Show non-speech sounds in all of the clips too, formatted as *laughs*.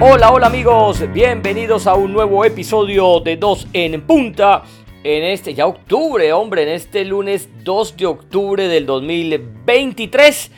Hola, hola amigos, bienvenidos a un nuevo episodio de Dos en Punta. En este ya octubre, hombre, en este lunes 2 de octubre del 2023.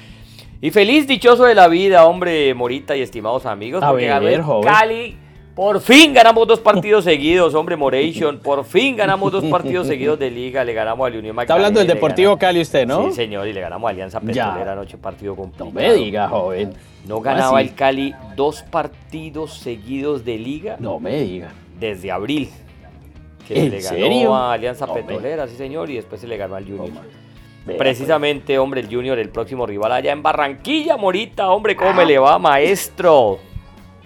Y feliz dichoso de la vida, hombre, Morita y estimados amigos, A porque ver, ganó el joven. Cali. Por fin ganamos dos partidos seguidos, hombre, Moration. Por fin ganamos dos partidos seguidos de liga. Le ganamos al Unión Está hablando del Magdalena, Deportivo ganamos- Cali usted, ¿no? Sí, señor, y le ganamos a Alianza. Petrolera anoche, partido complicado. No me diga, joven. No ganaba así? el Cali dos partidos seguidos de liga No me diga. desde abril. Que ¿En le ganó serio? a Alianza No, me- Petrolera, sí señor, y después se le ganó al Junior. Vea, Precisamente, hombre, el Junior, el próximo rival allá en Barranquilla, Morita, hombre, ¿cómo Ah. me le va, maestro?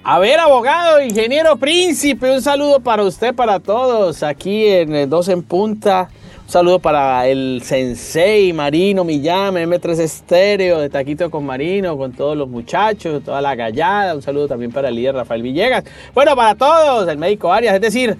A ver, abogado, ingeniero príncipe, un saludo para usted, para todos, aquí en eh, Dos en Punta. Un saludo para el Sensei, Marino, Millán, M3 Estéreo, de Taquito con Marino, con todos los muchachos, toda la gallada. Un saludo también para el líder Rafael Villegas. Bueno, para todos, el médico Arias, es decir,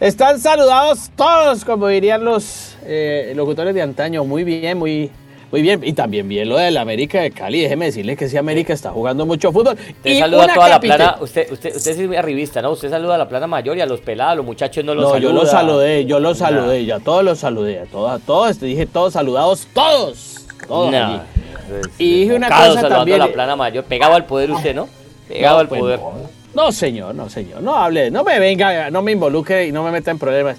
están saludados todos, como dirían los eh, locutores de antaño. Muy bien, muy, muy bien. Y también bien lo del América de Cali. Déjeme decirle que sí, América está jugando mucho fútbol. Usted Y saluda a toda la plana, usted, usted, usted es muy arribista, ¿no? Usted saluda a la plana mayor y a los pelados, a los muchachos no los No, saluda. yo los saludé, yo los Nah. saludé, ya todos los saludé, a todos, a todos, te dije todos saludados, todos, todos Nah, allí. es Y dije una cosa también, a la plana mayor, pegado al poder usted, ¿no? Pegado No, al pues, poder. No, No, señor, no, señor, no hable, no me venga, no me involucre y no me meta en problemas.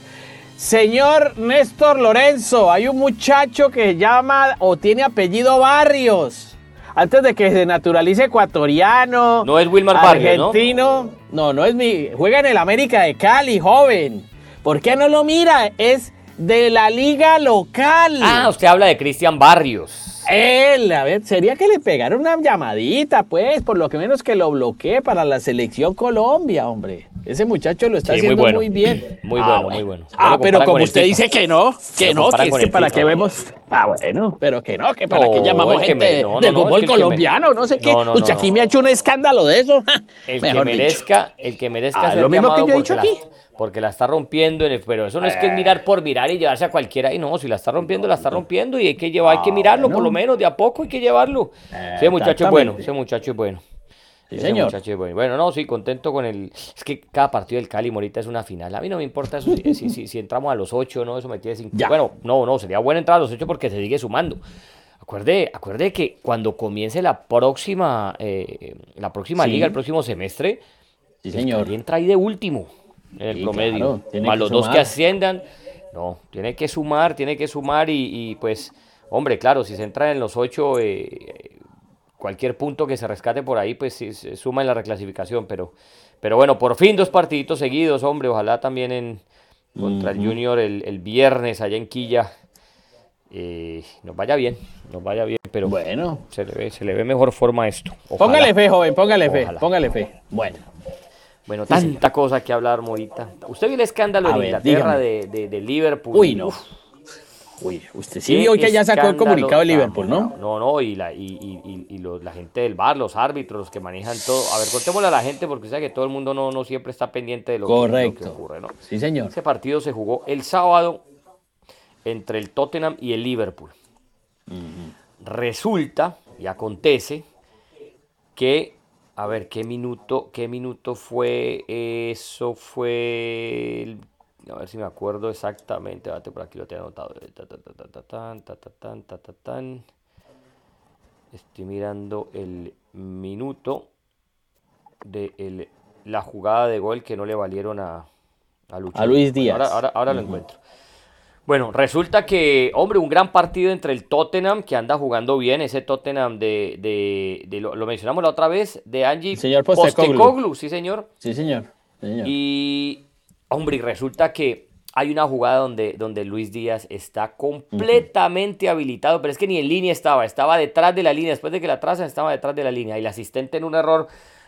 Señor Néstor Lorenzo, hay un muchacho que llama o tiene apellido Barrios. Antes de que se naturalice ecuatoriano. No es Wilmar Barrios, ¿no? argentino. ¿no? no, es mi. Juega en el América de Cali, joven. ¿Por qué no lo mira? Es de la liga local. Ah, usted habla de Cristian Barrios. Él, a ver, sería que le pegara una llamadita, pues, por lo que menos que lo bloquee para la selección Colombia, hombre. Ese muchacho lo está Sí, muy haciendo bueno. muy bien. Muy Ah, bueno, muy bueno. Ah, pero como usted dice que no, que no, que es que para qué vemos. Ah, bueno, pero que no, que para No, qué llamamos gente me- no, no, del no, fútbol me- colombiano, no sé qué. Usted aquí me ha hecho un escándalo de eso. *laughs* El que dicho. merezca, el que merezca Ah, ser lo mismo que yo he dicho aquí. Porque la está rompiendo, en el- pero eso no es que es mirar por mirar y llevarse a cualquiera y no, si la está rompiendo, la está rompiendo y hay que llevar, hay que Ah, mirarlo por lo menos, de a poco hay que llevarlo. Ese muchacho es bueno, ese muchacho es bueno. Sí, Ese señor. muchacho es bueno. Bueno, no, sí, contento con el. Es que cada partido del Cali Morita es una final. A mí no me importa eso, si, *laughs* si, si- si entramos a los ocho, no, eso me tiene cinco. Ya. Bueno, no, no, sería bueno entrar a los ocho porque se sigue sumando. Acuerde, acuerde que cuando comience la próxima, eh, la próxima Sí. liga, el próximo semestre, Sí, el señor. Cali entra ahí de último en el Sí, promedio. claro, Más los dos que asciendan, no, tiene que sumar, tiene que sumar y, y, pues, hombre, claro, si se entra en los ocho, eh, cualquier punto que se rescate por ahí, pues sí, se suma en la reclasificación, pero, pero bueno, por fin dos partiditos seguidos, hombre, ojalá también en contra el Junior el, el viernes allá en Quilla eh, nos vaya bien, nos vaya bien, pero Bueno, se, le ve, se le ve mejor forma a esto. Ojalá. póngale fe, joven, póngale fe, póngale fe. Bueno. Bueno, tanta cosa que hablar, Morita. ¿Usted vio el escándalo en Inglaterra de, de- de Liverpool? Uy, no. Uf, Uy, usted sí vio que ya sacó el comunicado de Liverpool, ¿no? No, no, y la, y, y- y- los- la gente del bar, los árbitros, los que manejan todo. A ver, contémosle a la gente porque sabe que todo el mundo no, no siempre está pendiente de lo, que, lo que Correcto. ocurre, ¿no? Sí, señor. Ese partido se jugó el sábado entre el Tottenham y el Liverpool. Resulta y acontece que, a ver, ¿qué minuto, qué minuto fue? Eso fue, el- a ver si me acuerdo exactamente, date por aquí lo tengo anotado. Estoy mirando el minuto de el- la jugada de gol que no le valieron a, a. A Luis Díaz. Ahora, ahora, ahora lo encuentro. Bueno, resulta que, hombre, un gran partido entre el Tottenham, que anda jugando bien, ese Tottenham de, de, de- lo, lo mencionamos la otra vez, de Angie Señor Postecoglou. sí señor. Sí, señor. Sí, señor. Y, hombre, y resulta que hay una jugada donde, donde Luis Díaz está completamente habilitado, pero es que ni en línea estaba, estaba detrás de la línea, después de que la trazan estaba detrás de la línea, y el asistente en un error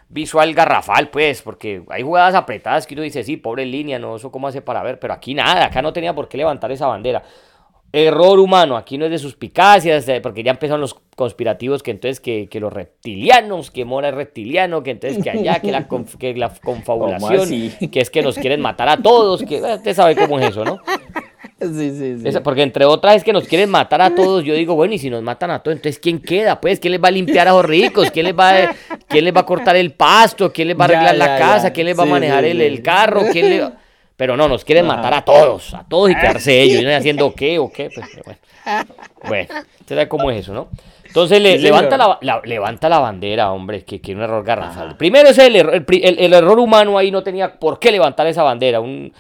visual garrafal, pues, porque hay jugadas apretadas que uno dice, sí, pobre línea, no, eso cómo hace para ver, pero aquí nada, acá no tenía por qué levantar esa bandera. Error humano, aquí no es de suspicacias, porque ya empezaron los conspirativos que entonces que, que los reptilianos, que Mora es reptiliano, que entonces que allá, que la, *laughs* conf- que la confabulación, que es que nos quieren matar a todos, que usted sabe cómo es eso, ¿no? Sí, sí, sí. Esa- porque entre otras es que nos quieren matar a todos. Yo digo, bueno, y si nos matan a todos, entonces ¿quién queda? Pues, ¿quién les va a limpiar a los ricos? ¿Quién les va a, quién ¿quién les va a cortar el pasto? ¿Quién les va a arreglar la casa? ¿Quién les va a manejar el, carro? ¿Quién Pero no, nos quieren matar a todos, a todos y quedarse ellos. ¿Y haciendo qué o qué? Pues, bueno, bueno, usted sabe cómo es eso, ¿no? Entonces le, levanta, la, levanta la bandera, hombre, que, que un error garrafal. Primero es el, error, el, error humano ahí, no tenía por qué levantar esa bandera. Un,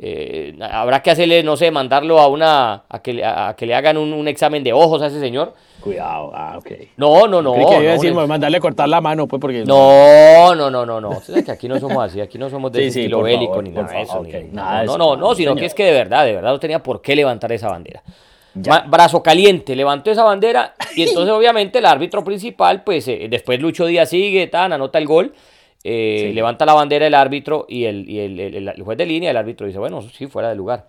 eh, habrá que hacerle, no sé, mandarlo a una a que, a, que le hagan un, examen de ojos a ese señor. Cuidado, ah, ok. No, no, no. que iba a decir, mandarle cortar la mano, pues, porque... No, no, no, no, no. que aquí no somos así, aquí no somos de estilo bélico ni nada de eso. no, no, no, sino que es que de verdad, de verdad no tenía por qué levantar esa bandera. Brazo caliente, levantó esa bandera y entonces *laughs* obviamente el árbitro principal, pues eh, después Lucho Díaz sigue, tan, anota el gol, eh, levanta la bandera el árbitro y, el, y el, el, juez de línea, el árbitro dice, bueno, sí, fuera de lugar.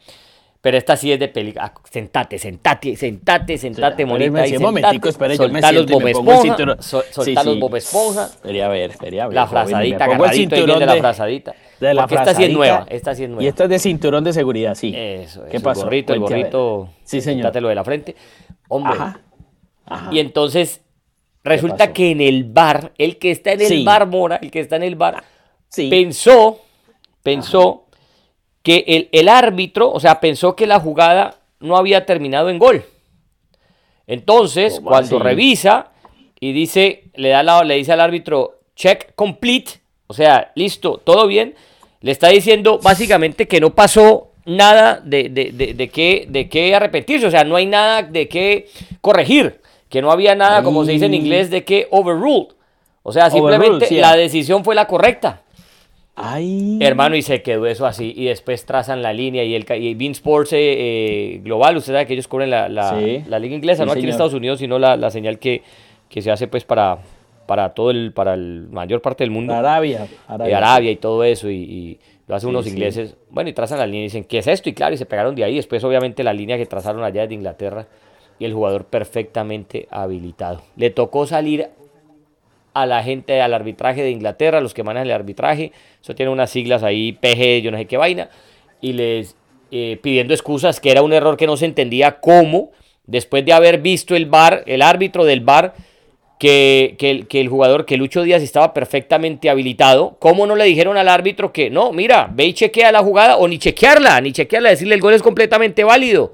Pero esta sí es de película. Ah, sentate, sentate, sentate, sentate, monita. momentico, espera, los Bob Esponja. soltá los Bob Esponja. Quería ver, quería ver. La frazadita, agarradito ahí viene la frazadita. De la Porque esta sí es nueva, esta sí es nueva. Y esta es de cinturón de seguridad, sí. Eso, ¿Qué pasó? El gorrito, el gorrito. Sí, señor. de la frente. Hombre. Ajá. Ajá. Y entonces, resulta que en el bar, el que está en el bar, Mora, el que está en el bar, pensó, pensó que el, árbitro, o sea, pensó que la jugada no había terminado en gol. Entonces, cuando revisa y dice, le, da la, le dice al árbitro, check complete, o sea, listo, todo bien, le está diciendo básicamente que no pasó nada de, de, de, de qué, de qué arrepentirse, o sea, no hay nada de qué corregir, que no había nada, como se dice en inglés, de qué overruled. O sea, simplemente la decisión fue la correcta. Hermano, y se quedó eso así. Y después trazan la línea. Y el y Bean Sports eh, eh, Global, usted sabe que ellos cubren la, la, liga inglesa, no aquí en Estados Unidos, sino la, señal que, que, se hace pues para, para todo el, para el mayor parte del mundo. Arabia. Arabia, Arabia y todo eso. Y, lo hacen unos ingleses. Bueno, y trazan la línea y dicen, ¿qué es esto? Y claro, y se pegaron de ahí. Después, obviamente, la línea que trazaron allá de Inglaterra. Y el jugador perfectamente habilitado. Le tocó salir a la gente, al arbitraje de Inglaterra, los que manejan el arbitraje. Eso tiene unas siglas ahí, PG, yo no sé qué vaina. Y les eh, pidiendo excusas, que era un error que no se entendía cómo, después de haber visto el bar, el árbitro del bar, que, que, el jugador, que Lucho Díaz estaba perfectamente habilitado, ¿cómo no le dijeron al árbitro que no, mira, ve y chequea la jugada o ni chequearla, ni chequearla, decirle el gol es completamente válido?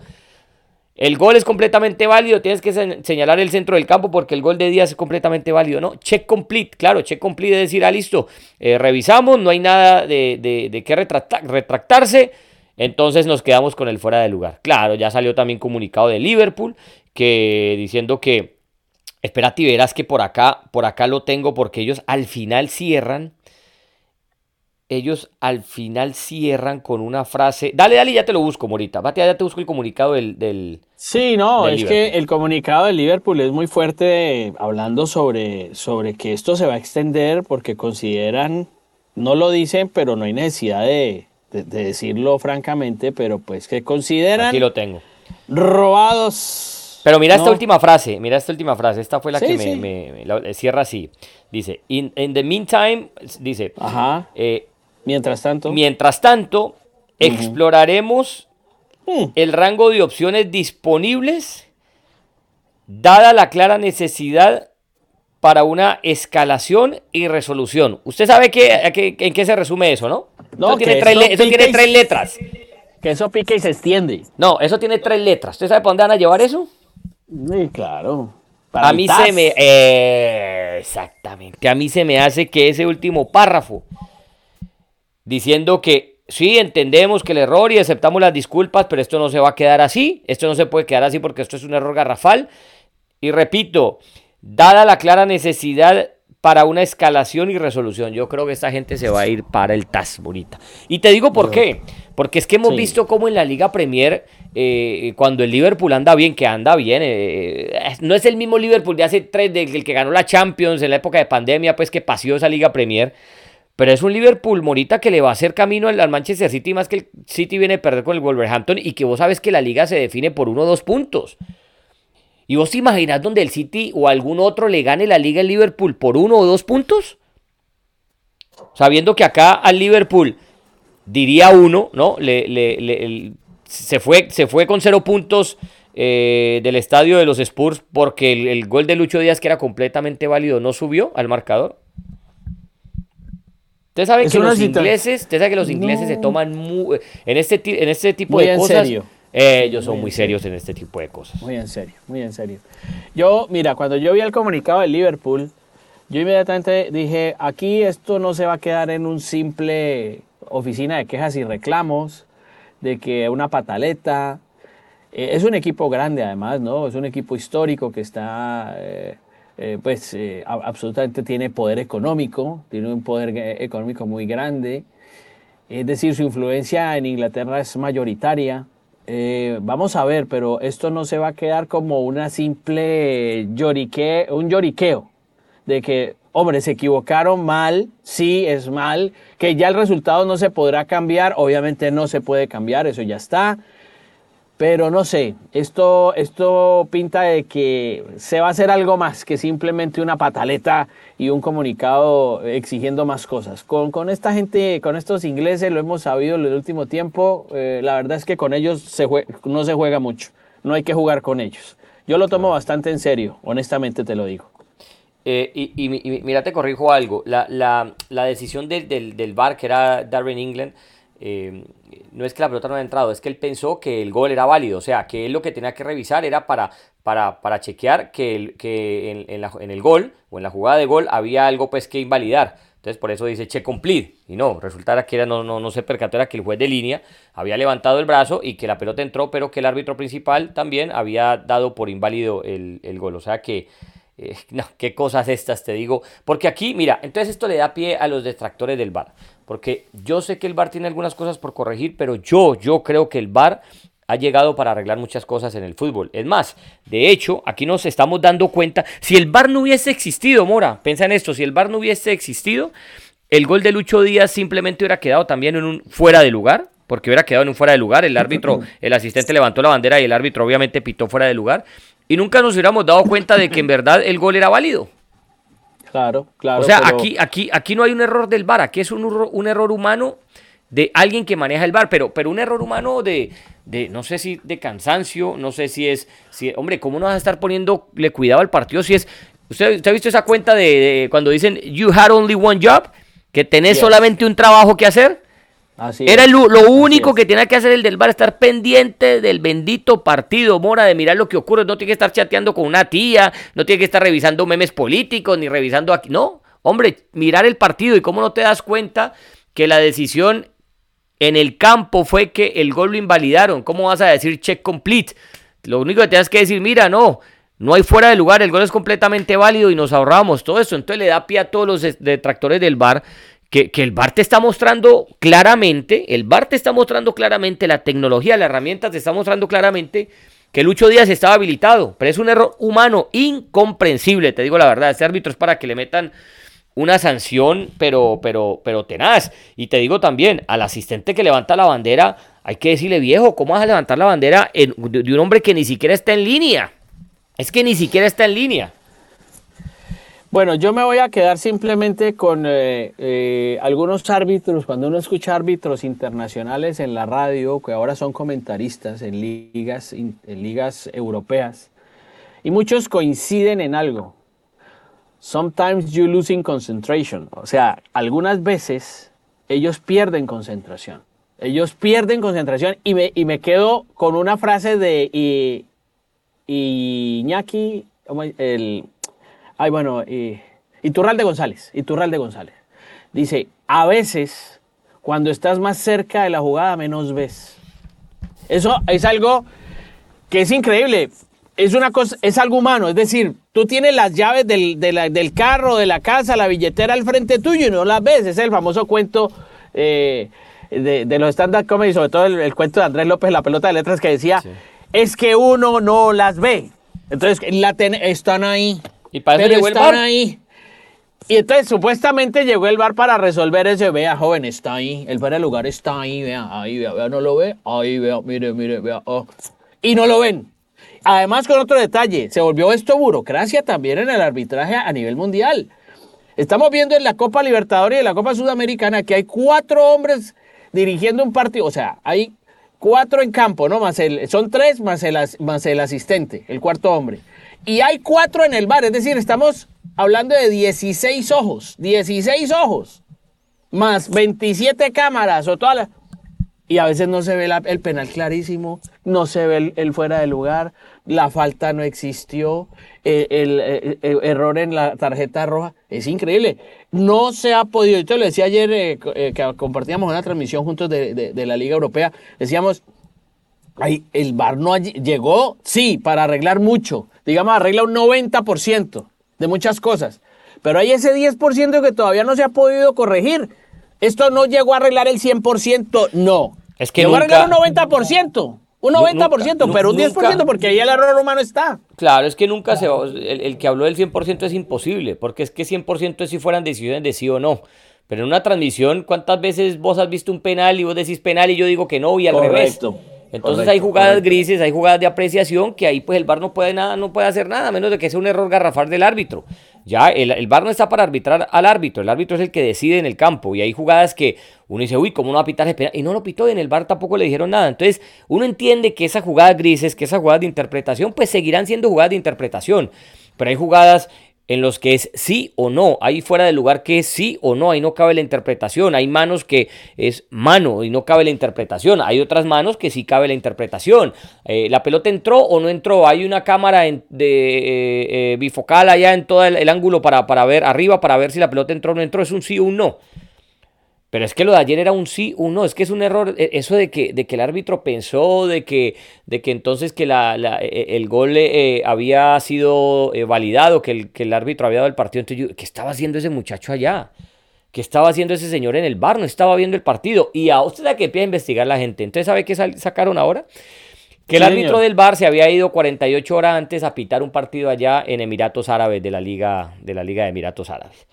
El gol es completamente válido, tienes que señalar el centro del campo porque el gol de Díaz es completamente válido, ¿no? Check complete, claro, check complete es decir, ah, listo, eh, revisamos, no hay nada de, de, qué retractarse, entonces nos quedamos con el fuera de lugar. Claro, ya salió también comunicado de Liverpool que diciendo que, espérate y verás que por acá, por acá lo tengo porque ellos al final cierran ellos al final cierran con una frase. Dale, dale, ya te lo busco, Morita. Vate, ya te busco el comunicado del. sí, no, es que el comunicado del Liverpool es muy fuerte hablando sobre, sobre que esto se va a extender porque consideran, no lo dicen, pero no hay necesidad de, decirlo francamente, pero pues que consideran. Aquí lo tengo. Robados. Pero mira esta última frase, mira esta última frase. Esta fue la que me, cierra así. Dice: In, the meantime, dice. Ajá. Eh, Mientras tanto. Mientras tanto, exploraremos mm. el rango de opciones disponibles, dada la clara necesidad para una escalación y resolución. Usted sabe que, en qué se resume eso, ¿no? No, eso, tiene, tres, letras. Que eso pique y se extiende. No, eso tiene tres letras. ¿Usted sabe para dónde van a llevar eso? Sí, claro. a mí se me... Eh, exactamente. A mí se me hace que ese último párrafo diciendo que sí, entendemos que el error y aceptamos las disculpas, pero esto no se va a quedar así, esto no se puede quedar así porque esto es un error garrafal. Y repito, dada la clara necesidad para una escalación y resolución, yo creo que esta gente se va a ir para el TAS, bonita. Y te digo por qué, porque es que hemos visto cómo en la Liga Premier, eh, cuando el Liverpool anda bien, que anda bien, eh, no es el mismo Liverpool de hace tres, del que ganó la Champions en la época de pandemia, pues que paseó esa Liga Premier pero es un Liverpool, Morita, que le va a hacer camino al Manchester City, más que el City viene a perder con el Wolverhampton y que vos sabes que la liga se define por uno o dos puntos. ¿Y vos te imaginás donde el City o algún otro le gane la liga al Liverpool por uno o dos puntos? Sabiendo que acá al Liverpool diría uno, ¿no? Le, se, fue, se fue con cero puntos eh, del estadio de los Spurs porque el gol de Lucho Díaz, que era completamente válido, no subió al marcador. Usted sabe que los ingleses, usted sabe que los ingleses se toman muy, en este en este tipo de cosas. Serio. ellos son muy, serios en este tipo de cosas. Muy en serio, muy en serio. Yo, mira, cuando yo vi el comunicado de Liverpool, yo inmediatamente dije, aquí esto no se va a quedar en un simple oficina de quejas y reclamos, de que una pataleta. Eh, es un equipo grande además, ¿no? Es un equipo histórico que está eh, eh, pues eh, absolutamente tiene poder económico, tiene un poder eh, económico muy grande, es decir, su influencia en Inglaterra es mayoritaria. vamos a ver, pero esto no se va a quedar como una simple llorique, un lloriqueo de que, hombre, se equivocaron mal, sí es mal, que ya el resultado no se podrá cambiar, obviamente no se puede cambiar, eso ya está, pero no sé, esto, esto pinta de que se va a hacer algo más que simplemente una pataleta y un comunicado exigiendo más cosas. Con, con esta gente, con estos ingleses, lo hemos sabido en el último tiempo, eh, la verdad es que con ellos se no se juega mucho, no hay que jugar con ellos. Yo lo tomo bastante en serio, honestamente te lo digo. Eh, y, y, mira, te corrijo algo, la, la, la decisión del, del, del bar que era Darwin England, eh, no es que la pelota no haya entrado, es que él pensó que el gol era válido, o sea, que él lo que tenía que revisar era para, para, para chequear que, que en, en, el gol o en la jugada de gol había algo pues que invalidar. Entonces por eso dice check complete. Y no, resultara que era, no, no, no se percató era que el juez de línea había levantado el brazo y que la pelota entró, pero que el árbitro principal también había dado por inválido el, el gol. O sea que eh, *laughs* no, qué cosas estas te digo. Porque aquí, mira, entonces esto le da pie a los detractores del VAR. Porque yo sé que el VAR tiene algunas cosas por corregir, pero yo, yo creo que el VAR ha llegado para arreglar muchas cosas en el fútbol. Es más, de hecho, aquí nos estamos dando cuenta, si el VAR no hubiese existido, Mora, piensa en esto, si el VAR no hubiese existido, el gol de Lucho Díaz simplemente hubiera quedado también en un fuera de lugar, porque hubiera quedado en un fuera de lugar, el árbitro, *laughs* el asistente levantó la bandera y el árbitro obviamente pitó fuera de lugar, y nunca nos hubiéramos dado cuenta de que en verdad el gol era válido. Claro, claro. O sea, aquí, aquí, aquí no hay un error del VAR, aquí es un, un error humano de alguien que maneja el VAR, pero, pero un error humano de, de, no sé si de cansancio, no sé si es, si, hombre, ¿cómo no vas a estar poniéndole cuidado al partido si es, usted, usted ha visto esa cuenta de, cuando dicen, you had only one job, que tenés solamente un trabajo que hacer? Era lo, único que tenía que hacer el del bar, estar pendiente del bendito partido, Mora, de mirar lo que ocurre. No tiene que estar chateando con una tía, no tiene que estar revisando memes políticos, ni revisando aquí. No, hombre, mirar el partido y cómo no te das cuenta que la decisión en el campo fue que el gol lo invalidaron. ¿Cómo vas a decir check complete? Lo único que tienes que decir, mira, no, no hay fuera de lugar, el gol es completamente válido y nos ahorramos todo eso. Entonces le da pie a todos los detractores del bar que, el VAR te está mostrando claramente, el VAR te está mostrando claramente, la tecnología, la herramienta te está mostrando claramente que Lucho Díaz estaba habilitado, pero es un error humano incomprensible, te digo la verdad, este árbitro es para que le metan una sanción, pero, pero, pero tenaz. Y te digo también, al asistente que levanta la bandera, hay que decirle, viejo, ¿cómo vas a levantar la bandera de un hombre que ni siquiera está en línea? Es que ni siquiera está en línea. Bueno, yo me voy a quedar simplemente con eh, eh, algunos árbitros. Cuando uno escucha árbitros internacionales en la radio, que ahora son comentaristas en ligas, en ligas europeas, y muchos coinciden en algo. Sometimes you losing concentration. O sea, algunas veces ellos pierden concentración. Ellos pierden concentración y me, y me quedo con una frase de y, Iñaki, el Ay, bueno, y Iturralde González, Iturralde González. Dice, a veces, cuando estás más cerca de la jugada, menos ves. Eso es algo que es increíble. Es una cosa, es algo humano. Es decir, tú tienes las llaves del, del carro, de la casa, la billetera al frente tuyo y no las ves. Es el famoso cuento eh, de, los stand-up comedy, sobre todo el, cuento de Andrés López, la pelota de letras, que decía, es que uno no las ve. Entonces, la están ahí. Y para llegó el bar. ahí. Y entonces supuestamente llegó el bar para resolver ese, vea, joven, está ahí, el bar del lugar está ahí, vea, ahí, vea, vea, no lo ve, ahí, vea, mire, mire, vea, oh. y no lo ven. Además, con otro detalle, se volvió esto burocracia también en el arbitraje a nivel mundial. Estamos viendo en la Copa Libertadores y en la Copa Sudamericana que hay cuatro hombres dirigiendo un partido, o sea, hay cuatro en campo, ¿no? Más el, son tres más el, más el asistente, el cuarto hombre y hay cuatro en el bar, es decir, estamos hablando de 16 ojos, 16 ojos más 27 cámaras o todas las... Y a veces no se ve el penal clarísimo, no se ve el, fuera de lugar, la falta no existió, eh, el, eh, eh, error en la tarjeta roja. Es increíble. No se ha podido, yo te lo decía ayer que compartíamos una transmisión juntos de, la Liga Europea, decíamos, Ay, el VAR no llegó, sí, para arreglar mucho. Digamos, arregla un 90% de muchas cosas. Pero hay ese 10% que todavía no se ha podido corregir. Esto no llegó a arreglar el 100%, no. Es que llegó a arreglar un 90%. Un 90%, pero un 10% porque ahí el error humano está. Claro, es que nunca se el, el que habló del 100% es imposible, porque es que 100% es si fueran decisiones de sí o no. Pero en una transmisión, ¿cuántas veces vos has visto un penal y vos decís penal y yo digo que no y al correcto, revés? Entonces hay jugadas grises, hay jugadas de apreciación que ahí pues el VAR no puede nada, no puede hacer nada, menos de que sea un error garrafal del árbitro. Ya el, el VAR no está para arbitrar al árbitro, el árbitro es el que decide en el campo y hay jugadas que uno dice, uy, ¿cómo no va a pitar Y no lo pitó y en el VAR tampoco le dijeron nada. Entonces uno entiende que esas jugadas grises, que esas jugadas de interpretación, pues seguirán siendo jugadas de interpretación. Pero hay jugadas en los que es sí o no, ahí fuera del lugar que es sí o no, ahí no cabe la interpretación, hay manos que es mano y no cabe la interpretación, hay otras manos que sí cabe la interpretación, eh, la pelota entró o no entró, hay una cámara de eh, eh, bifocal allá en todo el, ángulo para, para ver arriba, para ver si la pelota entró o no entró, es un sí o un no. Pero es que lo de ayer era un sí, un no. Es que es un error. E, eso de que, de que el árbitro pensó, de que, de que entonces que la, e, e, el gol eh, había sido eh, validado, que el, que el árbitro había dado el partido. Entonces, ¿qué estaba haciendo ese muchacho allá? ¿Qué estaba haciendo ese señor en el bar? No estaba viendo el partido. Y a usted da que empieza a investigar la gente. Entonces, ¿sabe qué sacaron ahora? Que el árbitro del bar se había ido 48 horas antes a pitar un partido allá en Emiratos Árabes, de la Liga de, la Liga de Emiratos Árabes.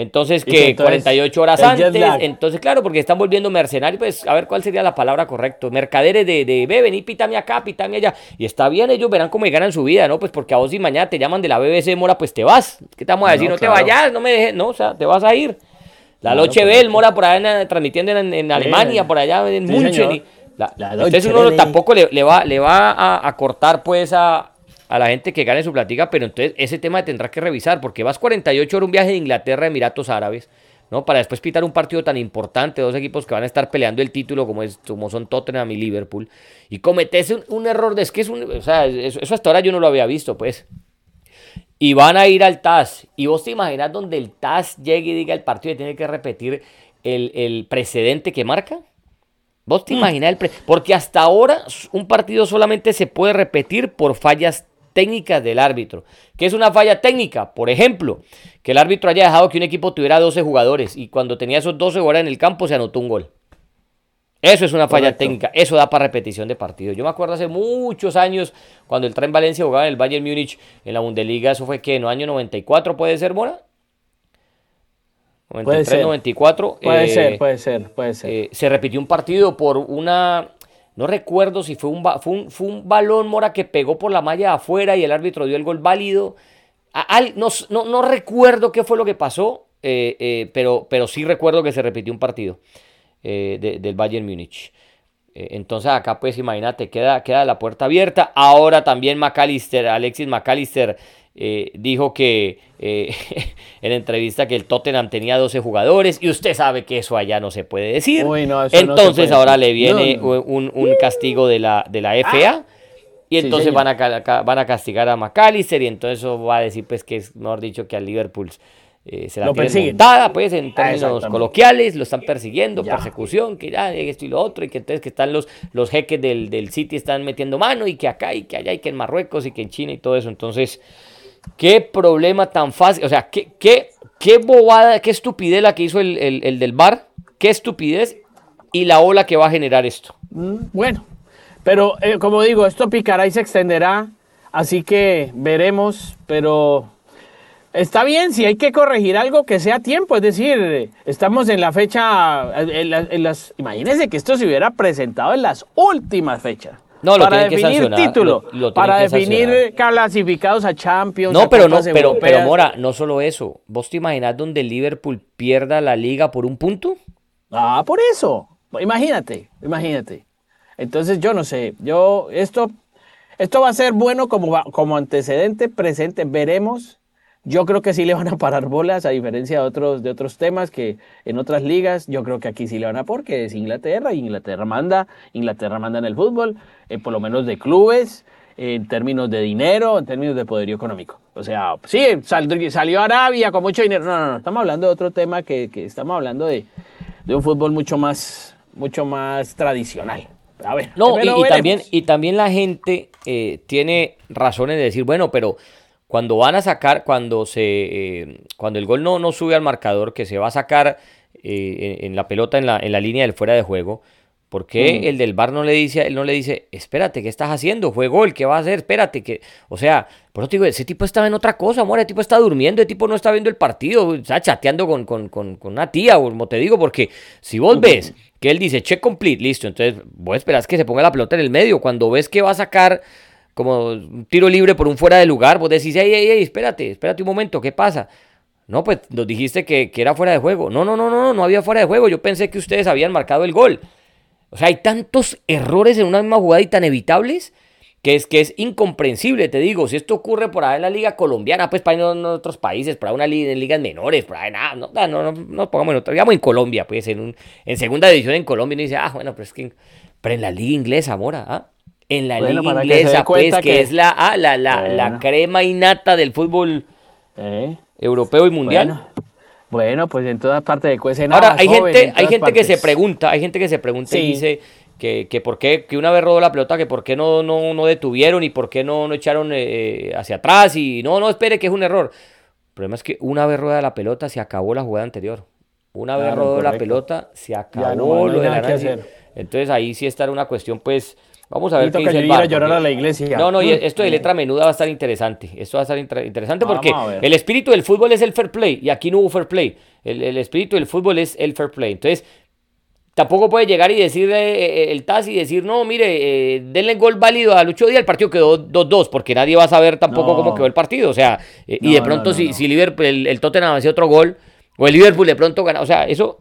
Entonces, que 48 horas antes, entonces, claro, porque están volviendo mercenarios, pues, a ver cuál sería la palabra correcta. Mercaderes de, de ve, vení, pítame acá, pítame allá. Y está bien, ellos verán cómo ganan su vida, ¿no? Pues porque a vos si mañana te llaman de la BBC Mora, pues te vas. ¿Qué te vamos a decir? No, te vayas, no me dejes, no, o sea, te vas a ir. La Loche Bell, Mora por allá transmitiendo en, Alemania, por allá en sí, entonces uno tampoco le, va, le va a, a cortar pues a, a la gente que gane su platica, pero entonces ese tema tendrás que revisar, porque vas 48 horas un viaje de Inglaterra a Emiratos Árabes, ¿no? Para después pitar un partido tan importante, dos equipos que van a estar peleando el título como, es, como son Tottenham y Liverpool, y cometes un, error de es que es un, o sea, eso, hasta ahora yo no lo había visto, pues. Y van a ir al TAS, y vos te imaginas donde el TAS llegue y diga el partido y tiene que repetir el, precedente que marca. ¿Vos te mm. imaginas el Porque hasta ahora un partido solamente se puede repetir por fallas técnicas del árbitro. ¿Qué es una falla técnica? Por ejemplo, que el árbitro haya dejado que un equipo tuviera 12 jugadores y cuando tenía esos 12 jugadores en el campo se anotó un gol. Eso es una falla técnica, eso da para repetición de partido. Yo me acuerdo hace muchos años cuando el Tren Valencia jugaba en el Bayern Múnich en la Bundesliga, eso fue que en el año 94 puede ser, Mora. 93, puede ser. 94. Puede ser, puede ser, puede ser. Eh, se repitió un partido por una no recuerdo si fue un, fue un, balón mora que pegó por la malla afuera y el árbitro dio el gol válido. no, no, recuerdo qué fue lo que pasó, eh, eh, pero, pero sí recuerdo que se repitió un partido eh, del Bayern Múnich. entonces acá pues imagínate, queda, queda la puerta abierta. Ahora también McAllister, Alexis McAllister eh, dijo que eh, *laughs* en entrevista que el Tottenham tenía 12 jugadores y usted sabe que eso allá no se puede decir. entonces ahora le viene un, castigo de la, de la FA. Y entonces van, a, van a castigar a McAllister y entonces eso va a decir pues que es mejor dicho que al Liverpool eh, se la lo montada, pues en términos coloquiales, lo están persiguiendo, persecución, que ya esto y lo otro, y que entonces que están los, los jeques del, del City están metiendo mano, y que acá, y que allá, y que en Marruecos, y que en China, y todo eso. Entonces, Qué problema tan fácil. O sea, qué, qué, qué bobada, qué estupidez la que hizo el, del bar. Qué estupidez y la ola que va a generar esto. Mm, bueno, pero eh, como digo, esto picará y se extenderá. Así que veremos, pero está bien, si hay que corregir algo que sea tiempo, es decir, estamos en la fecha, en, las, imagínense que esto se hubiera presentado en las últimas fechas. No, lo para definir título, para definir clasificados a Champions. No, pero no, pero, pero Mora, no solo eso. ¿Vos te imaginas donde Liverpool pierda la liga por un punto? Ah, por eso. Imagínate, imagínate. Entonces yo no sé, yo esto, esto va a ser bueno como, como antecedente presente. Veremos Yo creo que sí le van a parar bolas, a diferencia de otros, de otros temas que en otras ligas, yo creo que aquí sí le van a porque es Inglaterra, y Inglaterra manda, Inglaterra manda en el fútbol, eh, por lo menos de clubes, en términos de dinero, en términos de poderío económico. O sea, sí, salió Arabia con mucho dinero. No, no, no, estamos hablando de otro tema que, que estamos hablando de, de, un fútbol mucho más, mucho más tradicional. A ver, no, y, también, y también la gente eh, tiene razones de decir, bueno, pero cuando van a sacar, cuando se eh, cuando el gol no, no sube al marcador, que se va a sacar eh, en, la pelota en la, en la línea del fuera de juego, ¿Por qué mm. el del bar no le dice, él no le dice, espérate, ¿qué estás haciendo? Fue gol, ¿qué va a hacer? Espérate, que. O sea, por eso te digo, ese tipo estaba en otra cosa, amor, ese tipo está durmiendo, ese tipo no está viendo el partido, está chateando con, con, con, con una tía, como te digo, porque si vos ves que él dice check complete, listo, entonces vos esperás que se ponga la pelota en el medio. Cuando ves que va a sacar como un tiro libre por un fuera de lugar, vos decís, ey, ey, ey, espérate, espérate un momento, ¿qué pasa? No, pues nos dijiste que, que era fuera de juego. No, no, no, no, no había fuera de juego. Yo pensé que ustedes habían marcado el gol. O sea, hay tantos errores en una misma jugada y tan evitables que es, que es incomprensible, te digo. Si esto ocurre por ahí en la liga colombiana, pues para en otros países, para una liga, en ligas menores, por ahí nada, no, no, no, no pongamos en otra, digamos en Colombia, pues en, un, en segunda división en Colombia, y dice, ah, bueno, pero es que, pero en la liga inglesa, Mora, ¿ah? En la liga inglesa, pues, que, es la, ah, la, la, la crema innata del fútbol eh. europeo y mundial. Bueno, pues en todas partes de cuecen Ahora, hay gente, hay gente que se pregunta, hay gente que se pregunta y dice que, que por qué, que una vez rodó la pelota, que por qué no, no, no detuvieron y por qué no, no echaron eh, hacia atrás y no, no, espere que es un error. El problema es que una vez rodó la pelota se acabó la jugada anterior. Una vez rodó la pelota se acabó lo de la Entonces ahí sí está una cuestión pues Vamos a ver qué dice el a llorar a la iglesia. No, no, y esto de letra menuda va a estar interesante. Esto va a estar interesante porque el espíritu del fútbol es el fair play y aquí no hubo fair play. El, espíritu del fútbol es el fair play. Entonces, tampoco puede llegar y decir eh, eh, el TAS y decir, no, mire, eh, denle gol válido a Lucho Díaz, el partido quedó 2-2, porque nadie va a saber tampoco cómo quedó el partido. O sea, y de pronto si, si Liverpool, el, el Tottenham hacía otro gol, o el Liverpool de pronto gana, o sea, eso,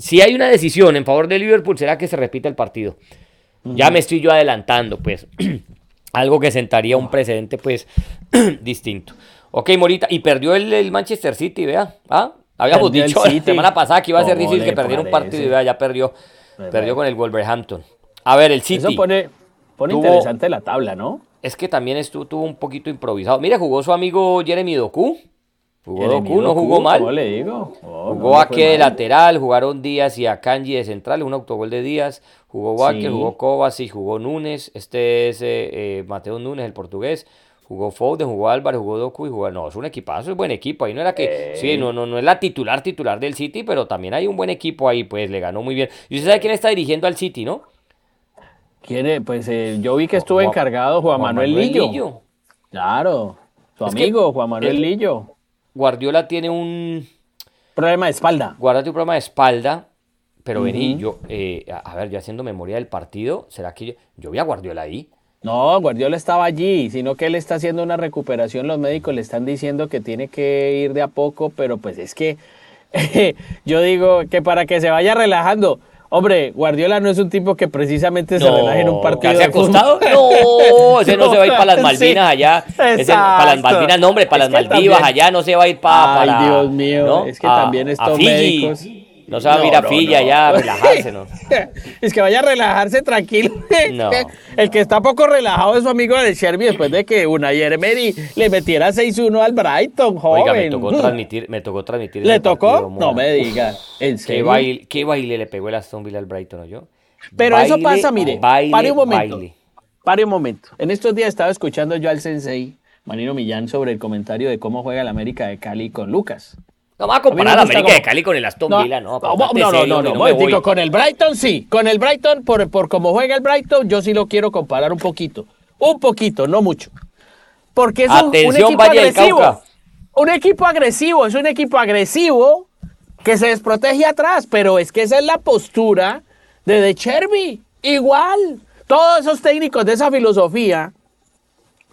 si hay una decisión en favor de Liverpool, será que se repita el partido. Ya me estoy yo adelantando, pues. *clears throat* Algo que sentaría un precedente, pues, *clears throat* distinto. Ok, Morita, y perdió el, Manchester City, vea. ¿Ah? Habíamos dicho *laughs* la semana pasada que iba a ser difícil que perdiera un partido y vea, ya perdió. Perdió con el Wolverhampton. A ver, el City. Eso pone, pone interesante la tabla, ¿no? Es que también estuvo, tuvo un poquito improvisado. Mira, jugó su amigo Jeremy Doku. Jugó Doku, no jugó mal. le digo? Oh, jugó aquí de lateral, jugaron Díaz y Akanji de central, un autogol de Díaz. Jugó Walker, jugó Kovacic, jugó Núñez. Este es eh, eh, Mateo Núñez, el portugués. Jugó Foden, jugó Álvarez, jugó Doku y jugó. No, es un equipazo, es buen equipo. Ahí no era que. Sí, no, no, no es la titular titular del City, pero también hay un buen equipo ahí, pues le ganó muy bien. Y usted sabe quién está dirigiendo al City, ¿no? ¿Quién Pues eh, yo vi que estuvo encargado Juan, Manuel, Lillo. Claro, tu amigo Juan Manuel Lillo. Guardiola tiene un. Problema de espalda. Guardiola tiene un problema de espalda pero vení, yo, eh, a ver, yo haciendo memoria del partido, ¿será que yo, vi a Guardiola ahí? No, Guardiola estaba allí, sino que él está haciendo una recuperación, los médicos le están diciendo que tiene que ir de a poco, pero pues es que *laughs* yo digo que para que se vaya relajando, Hombre, Guardiola no es un tipo que precisamente se relaje en un partido. ¿Se ha acostado? *laughs* No, ese no se va a ir para las Malvinas allá. para las Malvinas, no, hombre, para las Maldivas allá no se va a ir para. Ay, Dios mío, es que también estos médicos. No se va a mirar Filla ya, *laughs* a relajarse, ¿no? *laughs* es que vaya a relajarse tranquilo. No. *laughs* El que está poco relajado es su amigo de Sherby después de que una Emery le metiera 6-1 al Brighton, joven. Oiga, me tocó transmitir, me tocó transmitir. ¿Le tocó? no me diga. ¿En serio? ¿Qué baile, qué baile le pegó el Aston Villa al Brighton, ¿no yo? Pero eso pasa, mire, baile, pare un momento. Baile. Pare un momento. En estos días estaba escuchando yo al sensei, Manino Millán, sobre el comentario de cómo juega el América de Cali con Lucas. No va a comparar a América de Cali con el Aston Villa, no. No, no, no, no, con el Brighton sí. Con el Brighton, por, por cómo juega el Brighton, yo sí lo quiero comparar un poquito. Un poquito, no mucho. Porque es un, equipo agresivo. Un equipo agresivo, es un equipo agresivo que se desprotege atrás, pero es que esa es la postura de De Cherby. Igual, todos esos técnicos de esa filosofía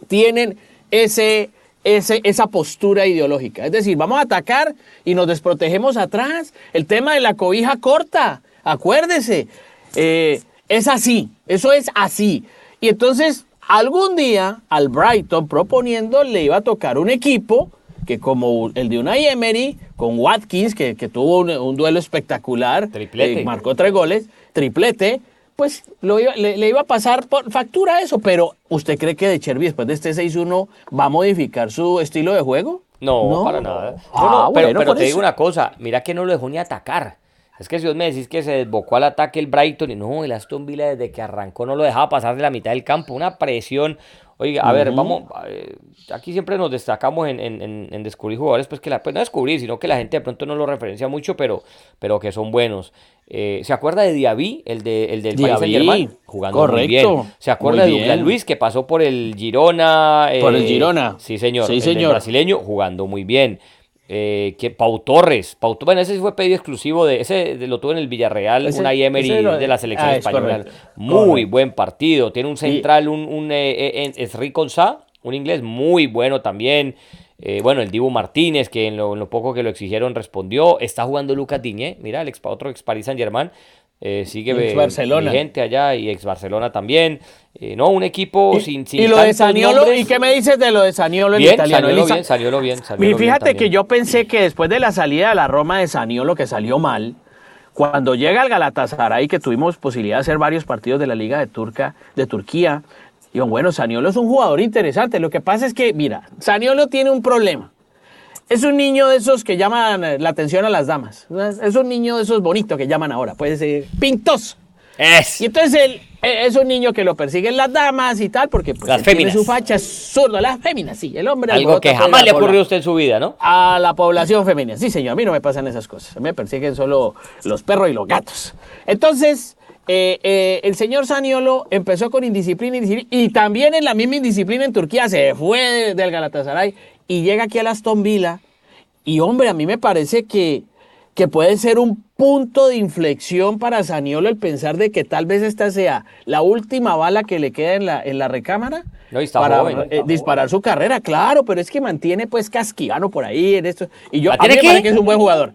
tienen ese esa postura ideológica. Es decir, vamos a atacar y nos desprotegemos atrás. El tema de la cobija corta, acuérdese, eh, es así, eso es así. Y entonces, algún día al Brighton proponiendo le iba a tocar un equipo que como el de Unai Emery con Watkins, que, que tuvo un, un duelo espectacular, Triplete. eh, marcó tres goles, triplete, pues lo iba- le, le iba a pasar por factura eso, pero ¿usted cree que De Chervi después de este 6-1 va a modificar su estilo de juego? No, para nada. No, Ah, no, pero, bueno, pero te eso. digo una cosa, mira que no lo dejó ni atacar. Es que si vos me decís que se desbocó al ataque el Brighton y no, el Aston Villa desde que arrancó no lo dejaba pasar de la mitad del campo, una presión. Oiga, a ver, vamos, eh, aquí siempre nos destacamos en, en- en- en descubrir jugadores, pues que la, pues no descubrir, sino que la gente de pronto no lo referencia mucho, pero, pero que son buenos. Eh, ¿Se acuerda de Diaby, el, de, el del Paris Diaby, Saint Germain? Jugando muy correcto, bien. ¿Se acuerda muy de Douglas bien. Luis, que pasó por el Girona? Por el eh, Girona. Sí, señor. Sí, el señor. brasileño jugando muy bien. Eh, que Pau Torres, Pau, bueno, ese sí fue pedido exclusivo de ese de- lo tuvo en el Villarreal, Ese- una Emery de la selección ah, es española. Muy correcto. buen partido. Tiene un central, un, un eh, eh, es Rico Sa, un inglés muy bueno también. Eh, bueno, el Dibu Martínez, que en lo, en lo poco que lo exigieron respondió. Está jugando Lucas Diñé, mira, el ex, otro ex Paris Saint Germain. Sigue Ex eh, Barcelona. vigente allá y ex Barcelona también. Eh, no, un equipo sin, sin y lo de Saniolo, nombres. ¿y qué me dices de lo de Saniolo en Bien, italiano? Saniolo bien, Saniolo bien, Y bien fíjate que yo pensé que después de la salida de la Roma de Saniolo, que salió mal, cuando llega al Galatasaray, que tuvimos posibilidad de hacer varios partidos de la Liga de, Turca, de Turquía, digo, bueno, Saniolo es un jugador interesante. Lo que pasa es que, mira, Saniolo tiene un problema. Es un niño de esos que llaman eh, la atención a las damas. Es un niño de esos bonitos que llaman ahora, puede ser pintoso. Es. Y entonces él eh, es un niño que lo persiguen las damas y tal, porque pues, Las tiene su facha, es zurdo, las féminas, sí, el hombre Algo que jamás le ocurrió a usted en su vida, ¿no? a la población femenina. Sí, señor, a mí no me pasan esas cosas. A mí me persiguen solo los perros y los gatos. Entonces, eh, eh, el señor Saniolo empezó con indisciplina, indisciplina, y también en la misma indisciplina en Turquía se fue de- del Galatasaray y llega aquí al Aston Villa. Y hombre, a mí me parece que, que puede ser un punto de inflexión para Saniolo el pensar de que tal vez esta sea la última bala que le queda en la, en la recámara No, está para joven. eh, disparar su carrera, claro, pero es que mantiene pues Casquivano por ahí en esto. Y yo a mí ¿Mantiene me parece que es un buen jugador.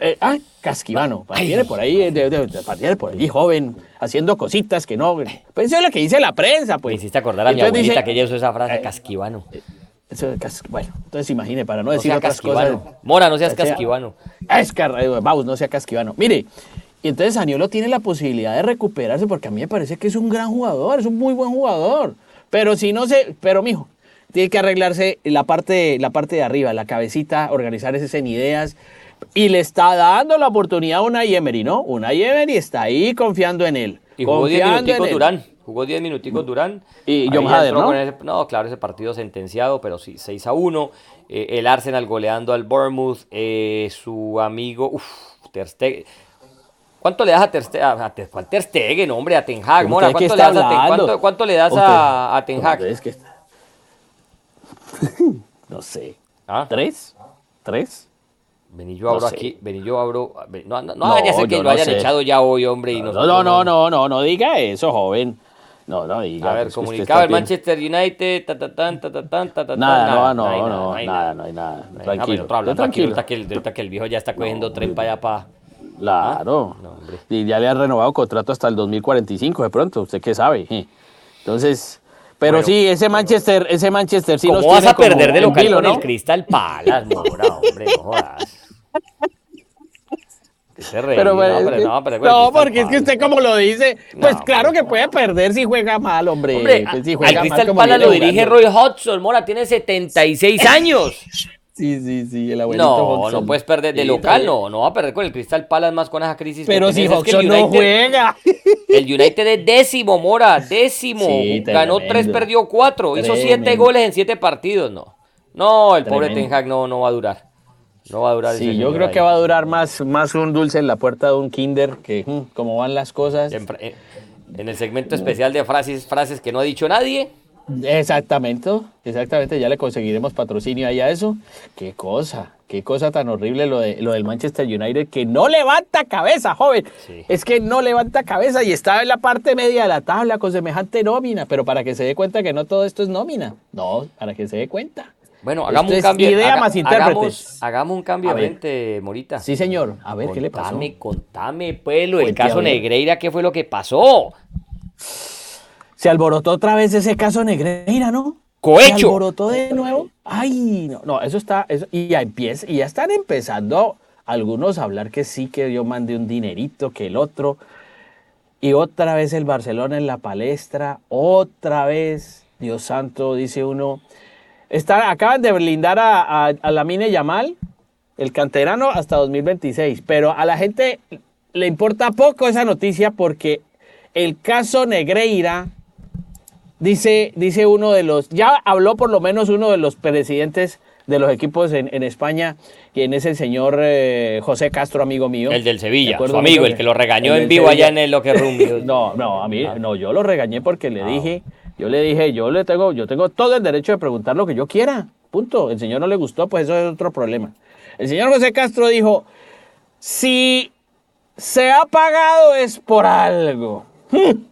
Eh, ah, Casquivano, mantiene por ahí, de- de- de- mantiene por allí joven, haciendo cositas que no. Es lo que dice la prensa, Me pues. hiciste acordar a mi abuelita dice- que ella usó esa frase, eh, casquivano. Eso de cas- bueno, entonces imagine, para no decir otras casquivano. cosas. Mora, no seas O sea, casquivano. Es que, vamos, no sea casquivano. Mire, y entonces Saniolo tiene la posibilidad de recuperarse porque a mí me parece que es un gran jugador, es un muy buen jugador. Pero si no se, pero mijo, tiene que arreglarse la parte, la parte de arriba, la cabecita, organizar esas en ideas. Y le está dando la oportunidad a Unai Emery, ¿no? Unai Emery está ahí confiando en él. Y jugó 10 confiando en él. Durán. Jugó 10 minuticos Durán. Y John Hader, ¿no? ese- no, claro, ese partido sentenciado, pero sí, 6 a 1. Eh, el Arsenal goleando al Bournemouth. eh, su amigo, uff, Ter Stegen. ¿Cuánto le das a Ter Stegen? A, Ter- ¿cuál Ter Stegen, hombre? A Ten Hag. Mora, ¿Usted qué ¿cuánto le das a Ten, cuánto, cuánto le das a, a Ten Hag? Que está- *laughs* no sé. ¿Ah? ¿Tres? ¿Tres? Vení, yo abro No sé. aquí, vení, yo abro. No, no, no, No, vaya a ser que lo hayan sé. echado ya hoy, hombre. Y No, no, no, no, no, no diga eso, joven. No, no diga. A ver, pues, está el. Manchester United, ta, ta, tan, ta, ta, tan, ta, ta, Nada, no, no, nada, no, nada, no hay nada. No hay nada, Tranquilo. pero tranquilo. ahorita que, el, que el viejo ya está cogiendo tren para allá para... Claro. No, y ya le han renovado contrato hasta el 2045 de pronto, usted qué sabe. Entonces, pero Bueno. sí, ese Manchester, ese Manchester sí ¿Cómo nos vas tiene a perder de local con ¿no? el Crystal Palace, mora, hombre, no jodas? *laughs* ¿Qué se reí? Pero, no, pues, pero no, pero no, Crystal porque es que usted como lo dice, pues No, claro que puede perder si juega mal, hombre. Hombre, Pues, si Crystal Palace lo dirige. Roy Hodgson, mora, tiene 76 *laughs* años. Sí, sí, sí, el abuelito No, no puedes perder de Sí, local, no, no va a perder con el Crystal Palace más con esa crisis. Pero si. Es que Hodgson no juega. *laughs* El United es décimo, Mora, décimo. Sí, Ganó tres, perdió cuatro. Hizo siete goles en siete partidos, no. No, el pobre. Ten Hag no, no va a durar. No va a durar. Sí, yo creo ahí. que va a durar más, más un dulce en la puerta de un kinder que como van las cosas. Eh, En el segmento especial de frases, frases que no ha dicho nadie. Exactamente, exactamente, ya le conseguiremos patrocinio ahí a eso. Qué cosa, qué cosa tan horrible lo, de, lo del Manchester United que no levanta cabeza, joven. Sí. Es que no levanta cabeza y está en la parte media de la tabla con semejante nómina, pero para que se dé cuenta que no todo esto es nómina. No, para que se dé cuenta. Bueno, hagamos Esto un cambio. idea haga- más intérpretes. Hagamos, hagamos un cambio de Morita. Sí, señor. A ver, ¿qué le pasó? Contame, contame, lo del Cuente, a caso. Negreira, ¿qué fue lo que pasó? Se alborotó otra vez ese caso Negreira, ¿no? Cohecho. alborotó de nuevo. Ay, no, no, eso está, eso, y ya empieza, y ya están empezando algunos a hablar que sí, que yo mandé un dinerito, que el otro. Y otra vez el Barcelona en la palestra, otra vez, Dios santo, dice uno. Está, acaban de blindar a, a, a la Mine Yamal, el canterano, hasta 2026. Pero a la gente le importa poco esa noticia porque el caso Negreira, dice, dice uno de los, ya habló por lo menos uno de los presidentes de los equipos en, en España, quien es el señor eh, José Castro, amigo mío. El del ¿De Sevilla, su amigo, el que lo regañó en vivo allá en el locker room. *laughs* No, no, a mí, Ah. no, yo lo regañé porque le dije, yo le dije, yo le tengo, yo tengo todo el derecho de preguntar lo que yo quiera. Punto. El señor no le gustó, pues eso es otro problema. El señor José Castro dijo, si se ha pagado es por algo. Hmm.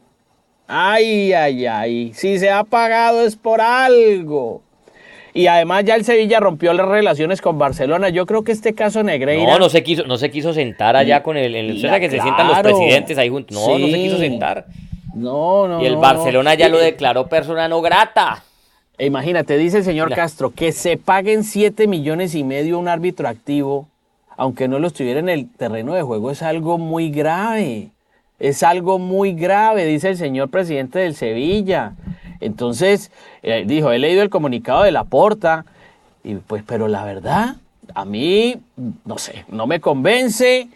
Ay, ay, ay. Si se ha pagado es por algo. Y además ya el Sevilla rompió las relaciones con Barcelona. Yo creo que este caso Negreira... No, no se quiso, no se quiso sentar allá con el, el que se sientan los presidentes ahí juntos. No, no se quiso sentar. No, no, Y el no, Barcelona no. ya lo Y- declaró persona no grata. E Imagínate, dice el señor. Castro, que se paguen 7 millones y medio a un árbitro activo, aunque no lo estuviera en el terreno de juego, es algo muy grave. Es algo muy grave, dice el señor presidente del Sevilla. Entonces, eh, dijo, he leído el comunicado de la Porta, y pues, pero la verdad, a mí, no sé, no me convence,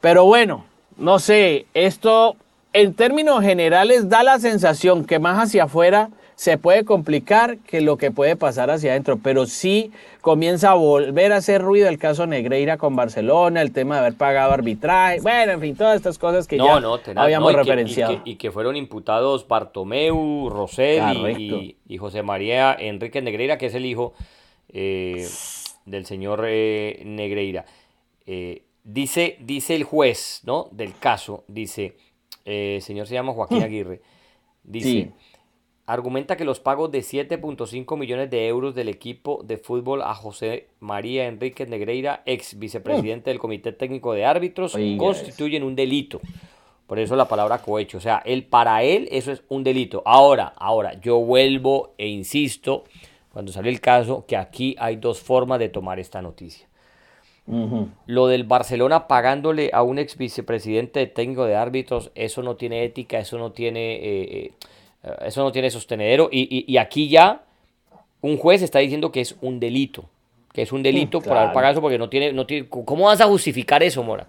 pero bueno, no sé, esto en términos generales da la sensación que más hacia afuera se puede complicar que lo que puede pasar hacia adentro, pero sí comienza a volver a hacer ruido el caso Negreira con Barcelona, el tema de haber pagado arbitraje, bueno, en fin, todas estas cosas que No, ya no, tenaz, habíamos no, y que- referenciado. Y que, y que fueron imputados Bartomeu, Correcto. y- y José María Enrique Negreira, que es el hijo eh, del señor eh, Negreira. Eh, dice, dice el juez ¿no? del caso, dice, eh, el señor se llama Joaquín Aguirre, dice. Sí. argumenta que los pagos de 7.5 millones de euros del equipo de fútbol a José María Enrique Negreira, ex vicepresidente del Comité Técnico de Árbitros, Oiga constituyen un delito. Por eso la palabra cohecho. O sea, él, para él eso es un delito. Ahora, ahora, yo vuelvo e insisto, cuando sale el caso, que aquí hay dos formas de tomar esta noticia. Lo del Barcelona pagándole a un ex vicepresidente de técnico de árbitros, eso no tiene ética, eso no tiene, eh, eh, eso no tiene sostenedero. Y, y- y aquí ya un juez está diciendo que es un delito, que es un delito por haber pagado eso porque no tiene, no tiene, ¿cómo vas a justificar eso, Mora?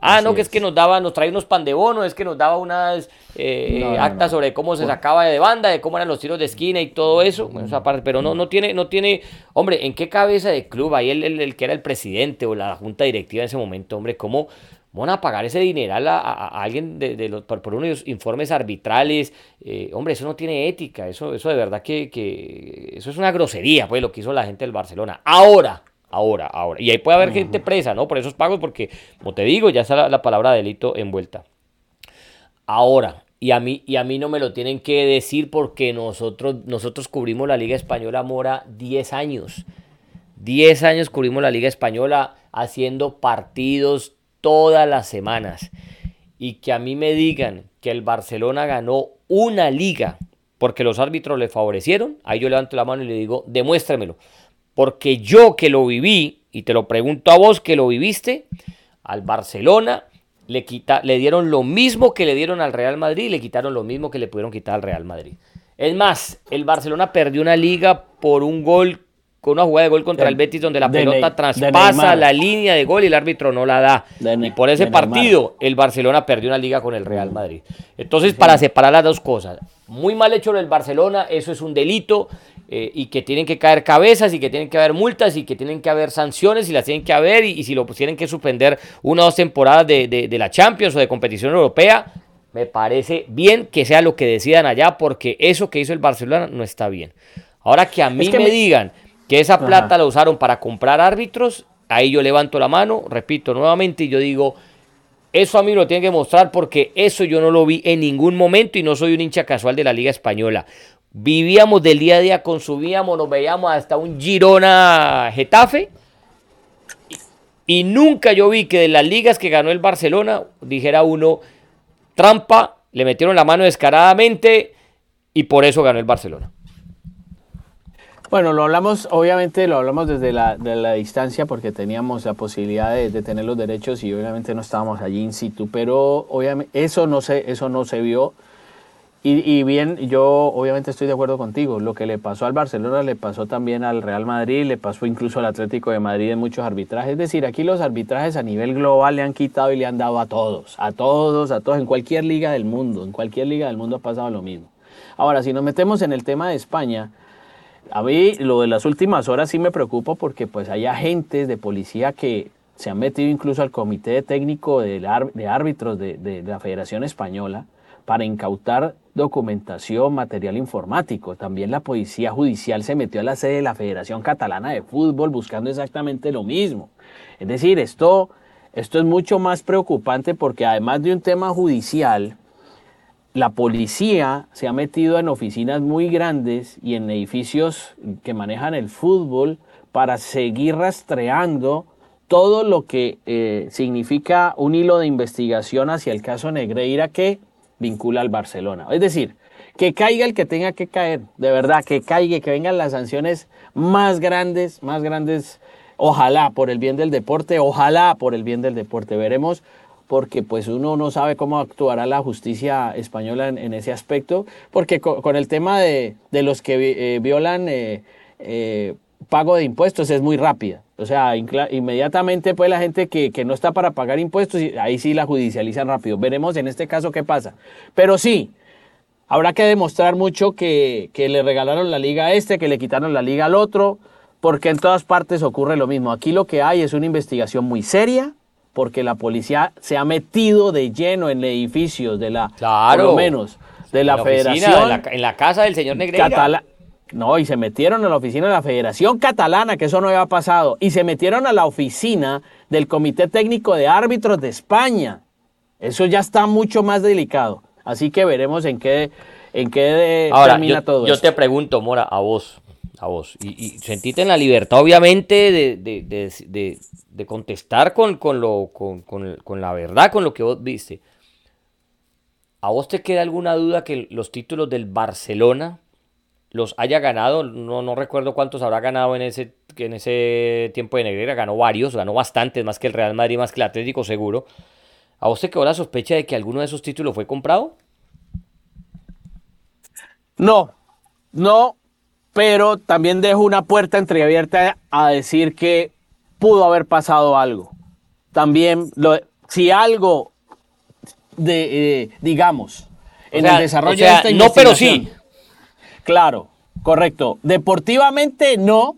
Ah, no, que es que nos daba, nos traía unos pan de bono, es que nos daba unas eh, No, no, actas no. sobre cómo se sacaba de banda, de cómo eran los tiros de esquina y todo eso. Bueno, esa parte, pero no, no tiene, no tiene, hombre, ¿en qué cabeza de club? Ahí el, el- el que era el presidente o la junta directiva en ese momento, hombre, ¿cómo van a pagar ese dineral a, a- a alguien de, de los, por, por unos informes arbitrales? Eh, hombre, eso no tiene ética, eso, eso de verdad que, que eso es una grosería, pues, lo que hizo la gente del Barcelona. Ahora, Ahora, ahora. Y ahí puede haber gente presa, ¿no? Por esos pagos, porque, como te digo, ya está la, la palabra delito envuelta. Ahora, y a, mí, y a mí no me lo tienen que decir porque nosotros, nosotros cubrimos la Liga Española Mora 10 años. 10 años cubrimos la Liga Española haciendo partidos todas las semanas. Y que a mí me digan que el Barcelona ganó una liga porque los árbitros le favorecieron, ahí yo levanto la mano y le digo, demuéstremelo. Porque yo que lo viví, y te lo pregunto a vos que lo viviste, al Barcelona le, quita, le dieron lo mismo que le dieron al Real Madrid y le quitaron lo mismo que le pudieron quitar al Real Madrid. Es más, el Barcelona perdió una liga por un gol, con una jugada de gol contra De- el Betis donde la de pelota de traspasa la línea de gol y el árbitro no la da. Y por ese partido el Barcelona perdió una liga con el Real Madrid. Entonces, para separar las dos cosas, muy mal hecho lo del Barcelona, eso es un delito eh, y que tienen que caer cabezas y que tienen que haber multas y que tienen que haber sanciones y las tienen que haber y, y si lo tienen que suspender una o dos temporadas de, de- de la Champions o de competición europea, me parece bien que sea lo que decidan allá porque eso que hizo el Barcelona no está bien. Ahora que a mí que me, me- digan que esa Ajá. plata la usaron para comprar árbitros, ahí yo levanto la mano, repito nuevamente, y yo digo, eso a mí lo tienen que mostrar porque eso yo no lo vi en ningún momento y no soy un hincha casual de la Liga Española. Vivíamos del día a día, consumíamos, nos veíamos hasta un Girona Getafe. Y nunca yo vi que de las ligas que ganó el Barcelona, dijera uno, trampa, le metieron la mano descaradamente y por eso ganó el Barcelona. Bueno, lo hablamos, obviamente lo hablamos desde la, distancia porque teníamos la posibilidad de, de, tener los derechos y obviamente no estábamos allí in situ, pero obviamente eso no se, eso no se vio. Y, y, bien, yo obviamente estoy de acuerdo contigo. Lo que le pasó al Barcelona le pasó también al Real Madrid, le pasó incluso al Atlético de Madrid en muchos arbitrajes. Es decir, aquí los arbitrajes a nivel global le han quitado y le han dado a todos, a todos, a todos, en cualquier liga del mundo. En cualquier liga del mundo ha pasado lo mismo. Ahora, si nos metemos en el tema de España, a mí lo de las últimas horas sí me preocupa porque pues hay agentes de policía que se han metido incluso al comité técnico de, árbitros de, de, de la Federación Española para incautar documentación, material informático. También la policía judicial se metió a la sede de la Federación Catalana de Fútbol buscando exactamente lo mismo. Es decir, esto, esto es mucho más preocupante porque además de un tema judicial, la policía se ha metido en oficinas muy grandes y en edificios que manejan el fútbol para seguir rastreando todo lo que eh, significa un hilo de investigación hacia el caso Negreira que vincula al Barcelona. Es decir, que caiga el que tenga que caer, de verdad, que caiga, que vengan las sanciones más grandes, más grandes, ojalá por el bien del deporte, ojalá por el bien del deporte. Veremos porque pues uno no sabe cómo actuará la justicia española en, ese aspecto, porque con, con, el tema de, de los que eh, violan eh, eh, pago de impuestos es muy rápida. O sea, inmediatamente pues la gente que, que, no está para pagar impuestos, ahí sí la judicializan rápido. Veremos en este caso qué pasa. Pero sí, habrá que demostrar mucho que, que le regalaron la liga a este, que le quitaron la liga al otro, porque en todas partes ocurre lo mismo. Aquí lo que hay es una investigación muy seria, porque la policía se ha metido de lleno en edificios de la, claro, por lo menos, de la, federación. Oficina, en, la, en, la, casa del señor Negreira. Catala no, y se metieron a la oficina de la Federación Catalana, que eso no había pasado, y se metieron a la oficina del Comité Técnico de Árbitros de España. Eso ya está mucho más delicado. Así que veremos en qué, en qué Ahora, termina yo, todo yo esto. te pregunto, Mora, a vos, a vos, y, y sentite en la libertad, obviamente, de, de, de, de, de contestar con, con, lo, con, con, con la verdad, con lo que vos viste. ¿A vos te queda alguna duda que los títulos del Barcelona los haya ganado, no, no recuerdo cuántos habrá ganado en ese, en ese tiempo de Negreira, ganó varios, ganó bastantes, más que el Real Madrid, más que el Atlético seguro. ¿A vos te quedó la sospecha de que alguno de esos títulos fue comprado? No, no, pero también dejo una puerta entreabierta a decir que pudo haber pasado algo. También, lo, si algo, de, eh, digamos, en o sea, el desarrollo o sea, de esta No, pero sí. Claro, correcto. Deportivamente no,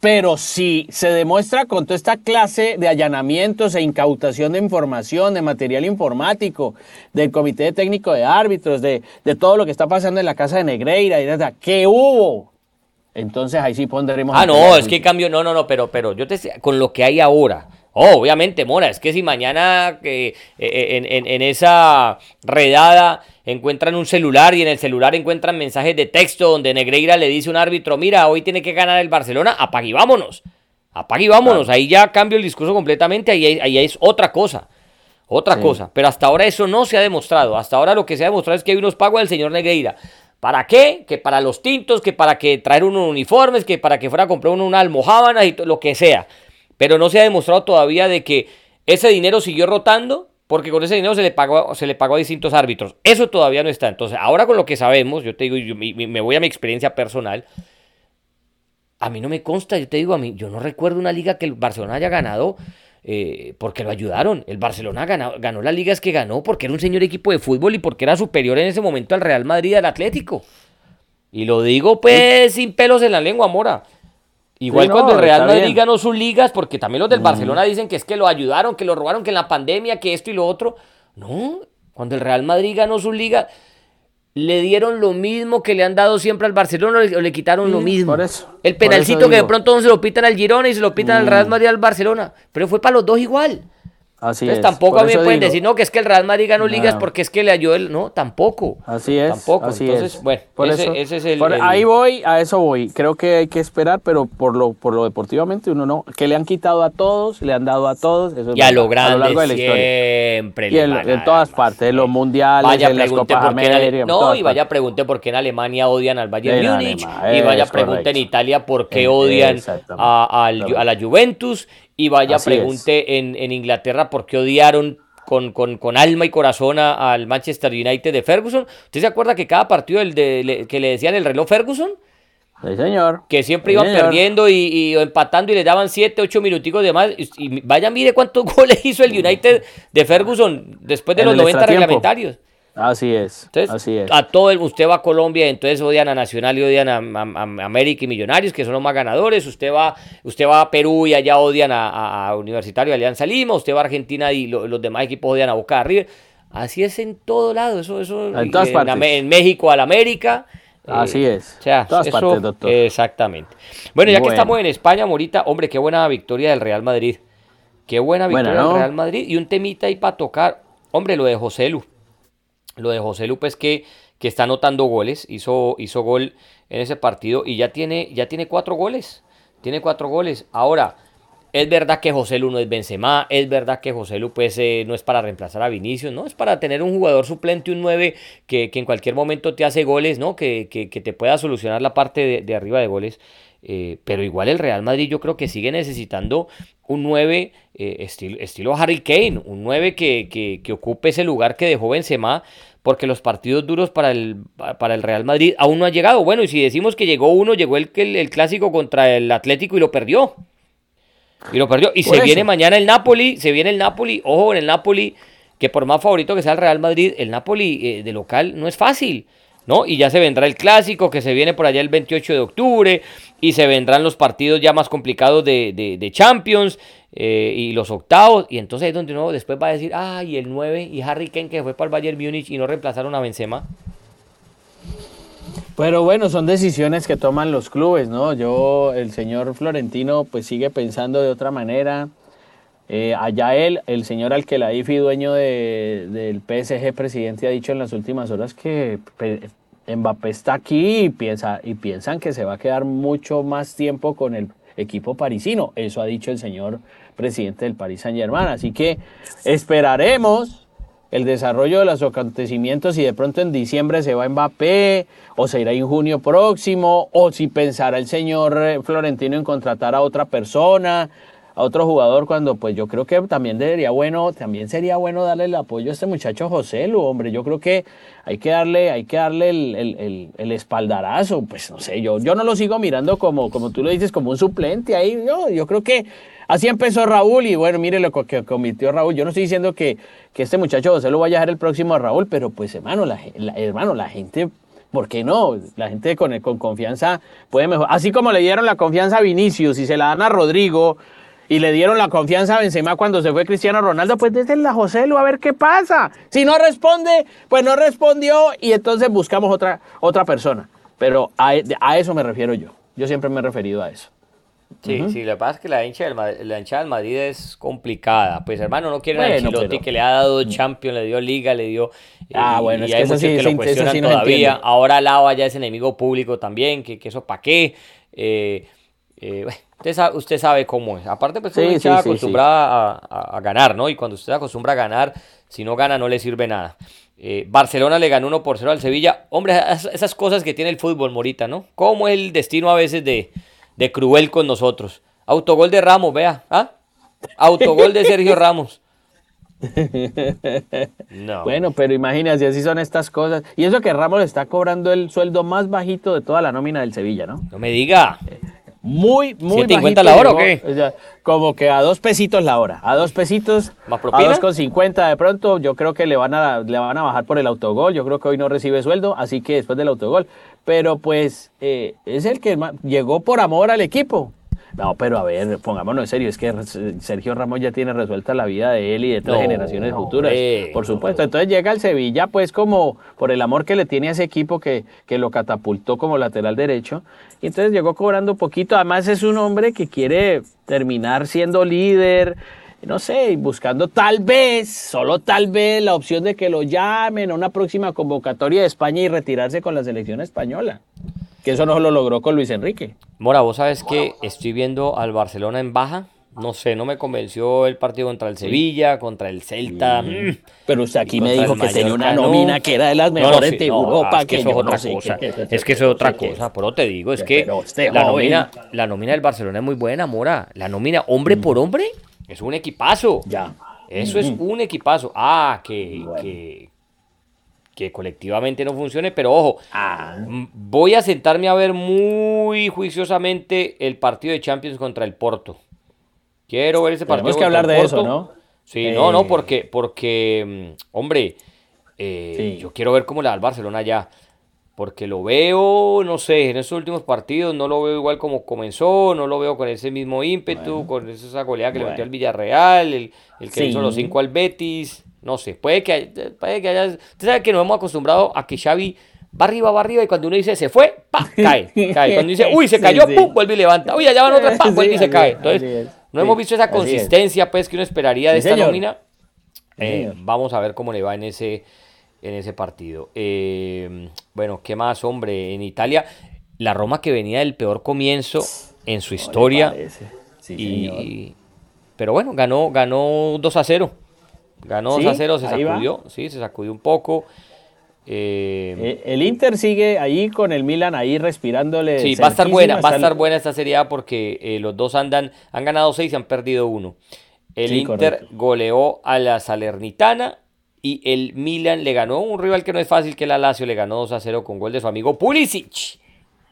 pero si se demuestra con toda esta clase de allanamientos e incautación de información, de material informático, del Comité Técnico de Árbitros, de, de todo lo que está pasando en la Casa de Negreira, y de, que hubo, entonces ahí sí pondremos... Ah, no, es que cambio, no, no, no, pero, pero yo te con lo que hay ahora, Oh, obviamente, Mora, es que si mañana eh, en, en, en, esa redada encuentran un celular y en el celular encuentran mensajes de texto donde Negreira le dice a un árbitro, mira, hoy tiene que ganar el Barcelona, apague y vámonos. Apague y vámonos. Claro. Ahí ya cambio el discurso completamente, ahí, ahí es otra cosa. Otra sí. cosa. Pero hasta ahora eso no se ha demostrado. Hasta ahora lo que se ha demostrado es que hay unos pagos del señor Negreira. ¿Para qué? Que para los tintos, que para que traer unos uniformes, que para que fuera a comprar uno una almohábana y lo que sea pero no se ha demostrado todavía de que ese dinero siguió rotando porque con ese dinero se le pagó, se le pagó a distintos árbitros. Eso todavía no está. Entonces, ahora con lo que sabemos, yo te digo, yo me voy a mi experiencia personal, a mí no me consta, yo te digo, a mí, yo no recuerdo una liga que el Barcelona haya ganado eh, porque lo ayudaron. El Barcelona ganó, ganó las ligas que ganó porque era un señor equipo de fútbol y porque era superior en ese momento al Real Madrid al Atlético. Y lo digo pues sin pelos en la lengua, Mora. Igual sí, no, cuando el Real Madrid bien. ganó sus ligas, porque también los del mm. Barcelona dicen que es que lo ayudaron, que lo robaron, que en la pandemia, que esto y lo otro. No, cuando el Real Madrid ganó sus ligas, le dieron lo mismo que le han dado siempre al Barcelona o le, le quitaron lo mismo. Por eso, el penalcito que de pronto se lo pitan al Girona y se lo pitan mm. al Real Madrid y al Barcelona. Pero fue para los dos igual. Así Entonces es. tampoco Por a mí me pueden digo, decir, no, que es que el Real Madrid ganó ligas No. porque es que le ayudó el... No, tampoco. Así es. Tampoco. Así Entonces, es. bueno, Por ese, eso- ese es el... por el- ahí voy, a eso voy. Creo que hay que esperar, pero por lo, por lo deportivamente uno no. Que le han quitado a todos, le han dado a todos. Eso es Y a verdad, lo grande largo de la historia. siempre. Y le en, van en a todas partes, en los mundiales, Vaya, en las Copas América. No, y vaya, pregunte por qué en Alemania odian al Bayern Múnich. Y vaya, es pregunte en. Italia por qué Eh, odian a, a la Juventus. Y vaya, Así pregunte en, en Inglaterra por qué odiaron con, con, con alma y corazón a- al Manchester United de Ferguson. ¿Usted se acuerda que cada partido del de- le- que le decían el reloj Ferguson? Sí, señor. que siempre Sí, iban señor. perdiendo y, empatando y les daban 7, 8 minuticos de más. Y, y vaya, mire cuántos *laughs* goles hizo el United de Ferguson después de En los el 90 extratiempo. reglamentarios. Así es. Entonces, así es. a todo el, usted va a Colombia, entonces odian a Nacional y odian a, a- a América y Millonarios, que son los más ganadores. Usted va, usted va a Perú y allá odian a, Universitario y Alianza Lima. Usted va a Argentina y lo- los demás equipos odian a Boca de River. Así es en todo lado. Eso, eso En todas partes. Ame- en México al América. Así Eh, es. O sea, Todas eso- partes, doctor. Exactamente. Bueno, ya que estamos en España, Morita, hombre, qué buena victoria del Real Madrid. Qué buena victoria ¿no? del Real Madrid. Y un temita ahí para tocar. Hombre, lo de José Lu. Lo de José Lu, pues que, que está anotando goles. Hizo, hizo gol en ese partido y ya tiene, ya tiene cuatro goles. Tiene cuatro goles. Ahora, es verdad que José Lu no es Benzema, es verdad que José Lu pues, eh, no es para reemplazar a Vinicius, ¿no? Es para tener un jugador suplente, un 9 que, que en cualquier momento te hace goles, ¿no? Que, que- que te pueda solucionar la parte de, de arriba de goles. Eh, pero igual el Real Madrid yo creo que sigue necesitando un 9 eh, estilo, estilo Harry Kane, un 9 que, que- que ocupe ese lugar que dejó Benzema, porque los partidos duros para el, para el Real Madrid aún no han llegado. Bueno, y si decimos que llegó uno, llegó el, el, el clásico contra el Atlético y lo perdió. Y lo perdió. Y Por se eso. viene mañana el Napoli, se viene el Napoli, ojo en el Napoli, que por más favorito que sea el Real Madrid, el Napoli eh, de local no es fácil, ¿no? Y ya se vendrá el clásico que se viene por allá el 28 de octubre, y se vendrán los partidos ya más complicados de, de- de Champions eh, y los octavos, y entonces es donde uno después va a decir, ay, el 9 y Harry Kane que fue para el Bayern Múnich y no reemplazaron a Benzema. Pero bueno, son decisiones que toman los clubes, ¿no? Yo, el señor Florentino, pues sigue pensando de otra manera. Eh, allá él, el señor Alquelaifi, dueño de- del PSG, presidente, ha dicho en las últimas horas que Mbappé está aquí y, piensa, y piensan que se va a quedar mucho más tiempo con el equipo parisino. Eso ha dicho el señor presidente del Paris Saint Germain. Así que esperaremos el desarrollo de los acontecimientos y de pronto en diciembre se va Mbappé o se irá en junio próximo o si pensará el señor eh, Florentino en contratar a otra persona, a otro jugador cuando pues yo creo que también debería bueno, también sería bueno darle el apoyo a este muchacho José Lu, hombre, yo creo que hay que darle, hay que darle el, el- el- espaldarazo, pues no sé, yo, yo no lo sigo mirando como, como tú lo dices, como un suplente ahí, yo, yo creo que Así empezó Raúl y bueno, mire lo que cometió Raúl. Yo no estoy diciendo que, que este muchacho José lo vaya a dejar el próximo a Raúl, pero pues hermano, la, la- hermano, la gente, ¿por qué no? La gente con, con confianza puede mejorar. Así como le dieron la confianza a Vinicius y se la dan a Rodrigo y le dieron la confianza a Benzema cuando se fue Cristiano Ronaldo, pues déjenla a José Lu a ver qué pasa. Si no responde, pues no respondió y entonces buscamos otra, otra persona. Pero a, a eso me refiero yo. Yo siempre me he referido a eso. Sí, sí, lo que pasa es que la hincha del, Madrid, la hincha del Madrid es complicada. Pues hermano, no quieren a Bueno, Ancelotti pero- que le ha dado Champions, le dio Liga, le dio... Ah, y- bueno, y es hay que eso muchos sí, que lo cuestionan sí todavía. Ahora Lava ya es enemigo público también, que, que eso para qué. Eh, eh, bueno, usted, sabe, usted sabe cómo es. Aparte, pues Sí, sí, hinchada sí, acostumbrada a, a- a ganar, ¿no? Y cuando usted acostumbra a ganar, si no gana no le sirve nada. Eh, Barcelona le ganó 1 por 0 al Sevilla. Hombre, esas, cosas que tiene el fútbol, Morita, ¿no? Cómo es el destino a veces de, de cruel con nosotros. Autogol de Ramos, vea. ¿Ah? Autogol de Sergio Ramos. No. Bueno, pero imagínate, así son estas cosas. Y eso que Ramos le está cobrando el sueldo más bajito de toda la nómina del Sevilla, ¿no? No me diga. Muy, muy ¿7.50 bajito. la hora o qué? como que a dos pesitos la hora. A dos pesitos. ¿Más A propina? dos con cincuenta de pronto. Yo creo que le van, a, le van a bajar por el autogol. Yo creo que hoy no recibe sueldo, así que después del autogol. Pero pues eh, es el que llegó por amor al equipo. No, pero a ver, pongámonos en serio, es que Sergio Ramos ya tiene resuelta la vida de él y de tres No, generaciones futuras, hombre, por no. supuesto. Entonces llega al Sevilla, pues como por el amor que le tiene a ese equipo que, que lo catapultó como lateral derecho. Y entonces llegó cobrando poquito. Además es un hombre que quiere terminar siendo líder, no sé, buscando tal vez, solo tal vez, la opción de que lo llamen a una próxima convocatoria de España y retirarse con la selección española. Que eso no lo logró con Luis Enrique. Mora, vos sabes que estoy viendo al Barcelona en baja. No sé, no me convenció el partido contra el Sevilla, contra el Celta. Mm. Pero usted aquí me dijo que tenía una nómina que era de las mejores de Europa. que, eso es otra cosa. es que eso es otra cosa. Pero te digo, es que la nómina, la nómina del Barcelona es muy buena, Mora. La nómina hombre por hombre es un equipazo. Ya. Eso es un equipazo. Ah, que, que, colectivamente no funcione, pero ojo, ah. voy a sentarme a ver muy juiciosamente el partido de Champions contra el Porto. Quiero ver ese partido. Tenemos que hablar de eso, ¿no? Sí, no, no, eh. porque, porque mm, hombre, eh, yo quiero ver cómo le da al Barcelona ya porque lo veo, no sé, en esos últimos partidos no lo veo igual como comenzó, no lo veo con ese mismo ímpetu, con esa goleada que le metió al Villarreal, el, el que hizo los cinco al Betis, no sé, puede que, puede que haya, usted sabe que nos hemos acostumbrado a que Xavi va arriba, va arriba, y cuando uno dice se fue, pa, cae, *laughs* cae, cuando dice, uy, se cayó, pum, vuelve y levanta, uy, allá van otras, pa, *laughs* vuelve y se cae, entonces, no hemos visto esa consistencia, pues, que uno esperaría de esta nómina, eh, vamos a ver cómo le va en ese en ese partido. Eh, bueno, ¿qué más, hombre? En Italia, la Roma que venía del peor comienzo en su historia. y, pero bueno, ganó, ganó 2 a 0. Ganó 2 a 0, se sacudió, sí, se sacudió un poco. Eh, eh, el Inter sigue ahí con el Milan ahí respirándole. Sí, va a estar buena, va a estar buena esta serie porque los dos andan, han ganado 6 y han perdido uno. El Inter goleó a la Salernitana y el Milan le ganó un rival que no es fácil, que la Lazio le ganó 2 a 0 con gol de su amigo Pulisic.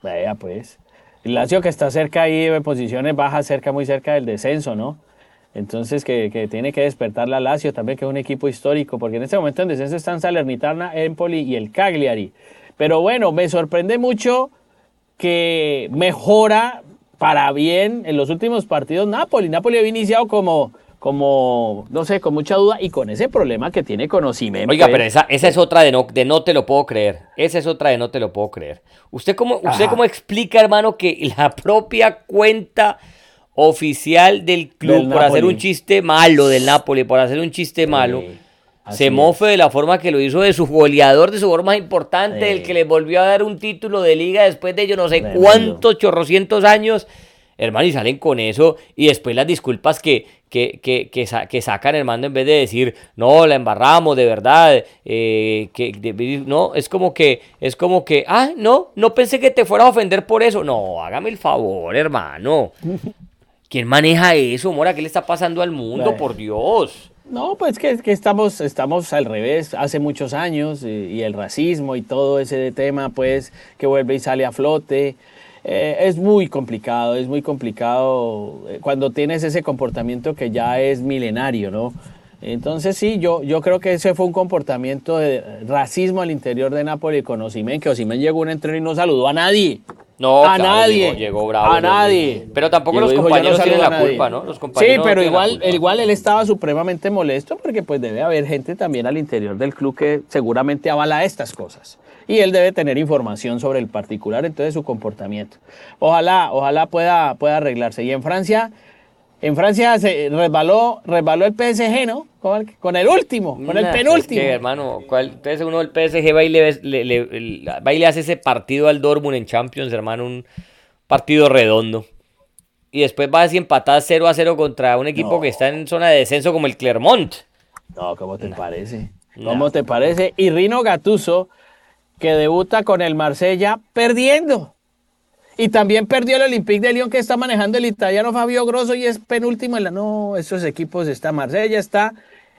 Vaya pues. El Lazio que está cerca ahí en posiciones bajas, cerca, muy cerca del descenso, ¿no? Entonces que, tiene que despertar la Lazio también, que es un equipo histórico, porque en este momento en descenso están Salernitana, Empoli y el Cagliari. Pero bueno, me sorprende mucho que mejora para bien en los últimos partidos Napoli. Napoli había iniciado como como, no sé, con mucha duda y con ese problema que tiene con Osimhen. Oiga, pero esa, esa es otra de no, de no te lo puedo creer. Esa es otra de no te lo puedo creer. ¿Usted cómo, usted cómo explica, hermano, que la propia cuenta oficial del club, por hacer un chiste malo del Napoli, por hacer un chiste malo, se mofe de la forma que lo hizo de su goleador, de su más importante, el que le volvió a dar un título de liga después de yo no sé cuántos chorrocientos años? hermano, y salen con eso y después las disculpas que, que, que, que, sacan, hermano, en vez de decir, no, la embarramos, de verdad, eh, que, no, es como que, es como que, ah, no, no pensé que te fueras a ofender por eso. No, hágame el favor, hermano. *laughs* ¿Quién maneja eso, Mora? ¿Qué le está pasando al mundo, por Dios? No, pues que, que, estamos, estamos al revés, hace muchos años, y, y el racismo y todo ese tema, pues, que vuelve y sale a flote. Eh, es muy complicado, es muy complicado eh, cuando tienes ese comportamiento que ya es milenario, ¿no? Entonces sí, yo, yo creo que ese fue un comportamiento de racismo al interior de Napoli con Osimen, que Osimen llegó a un entreno y no saludó a nadie. No, a nadie. Llegó, bravo. A nadie. Pero tampoco los compañeros tienen la culpa, ¿no? Los sí, pero igual, igual él estaba supremamente molesto porque pues debe haber gente también al interior del club que seguramente avala estas cosas. Y él debe tener información sobre el particular, entonces su comportamiento. Ojalá, ojalá pueda, pueda arreglarse. Y en Francia, en Francia se resbaló, resbaló el PSG, ¿no? Con el, último, con el penúltimo. hermano, entonces uno del PSG va y le, hace ese partido al Dortmund en Champions, hermano, un partido redondo. Y después va así empatar 0 a 0 contra un equipo que está en zona de descenso como el Clermont. No, ¿cómo te parece? ¿Cómo te parece? Y Rino Gatuso, que debuta con el Marsella perdiendo. Y también perdió el Olympique de Lyon que está manejando el italiano Fabio Grosso y es penúltimo en la... No, esos equipos está Marsella, está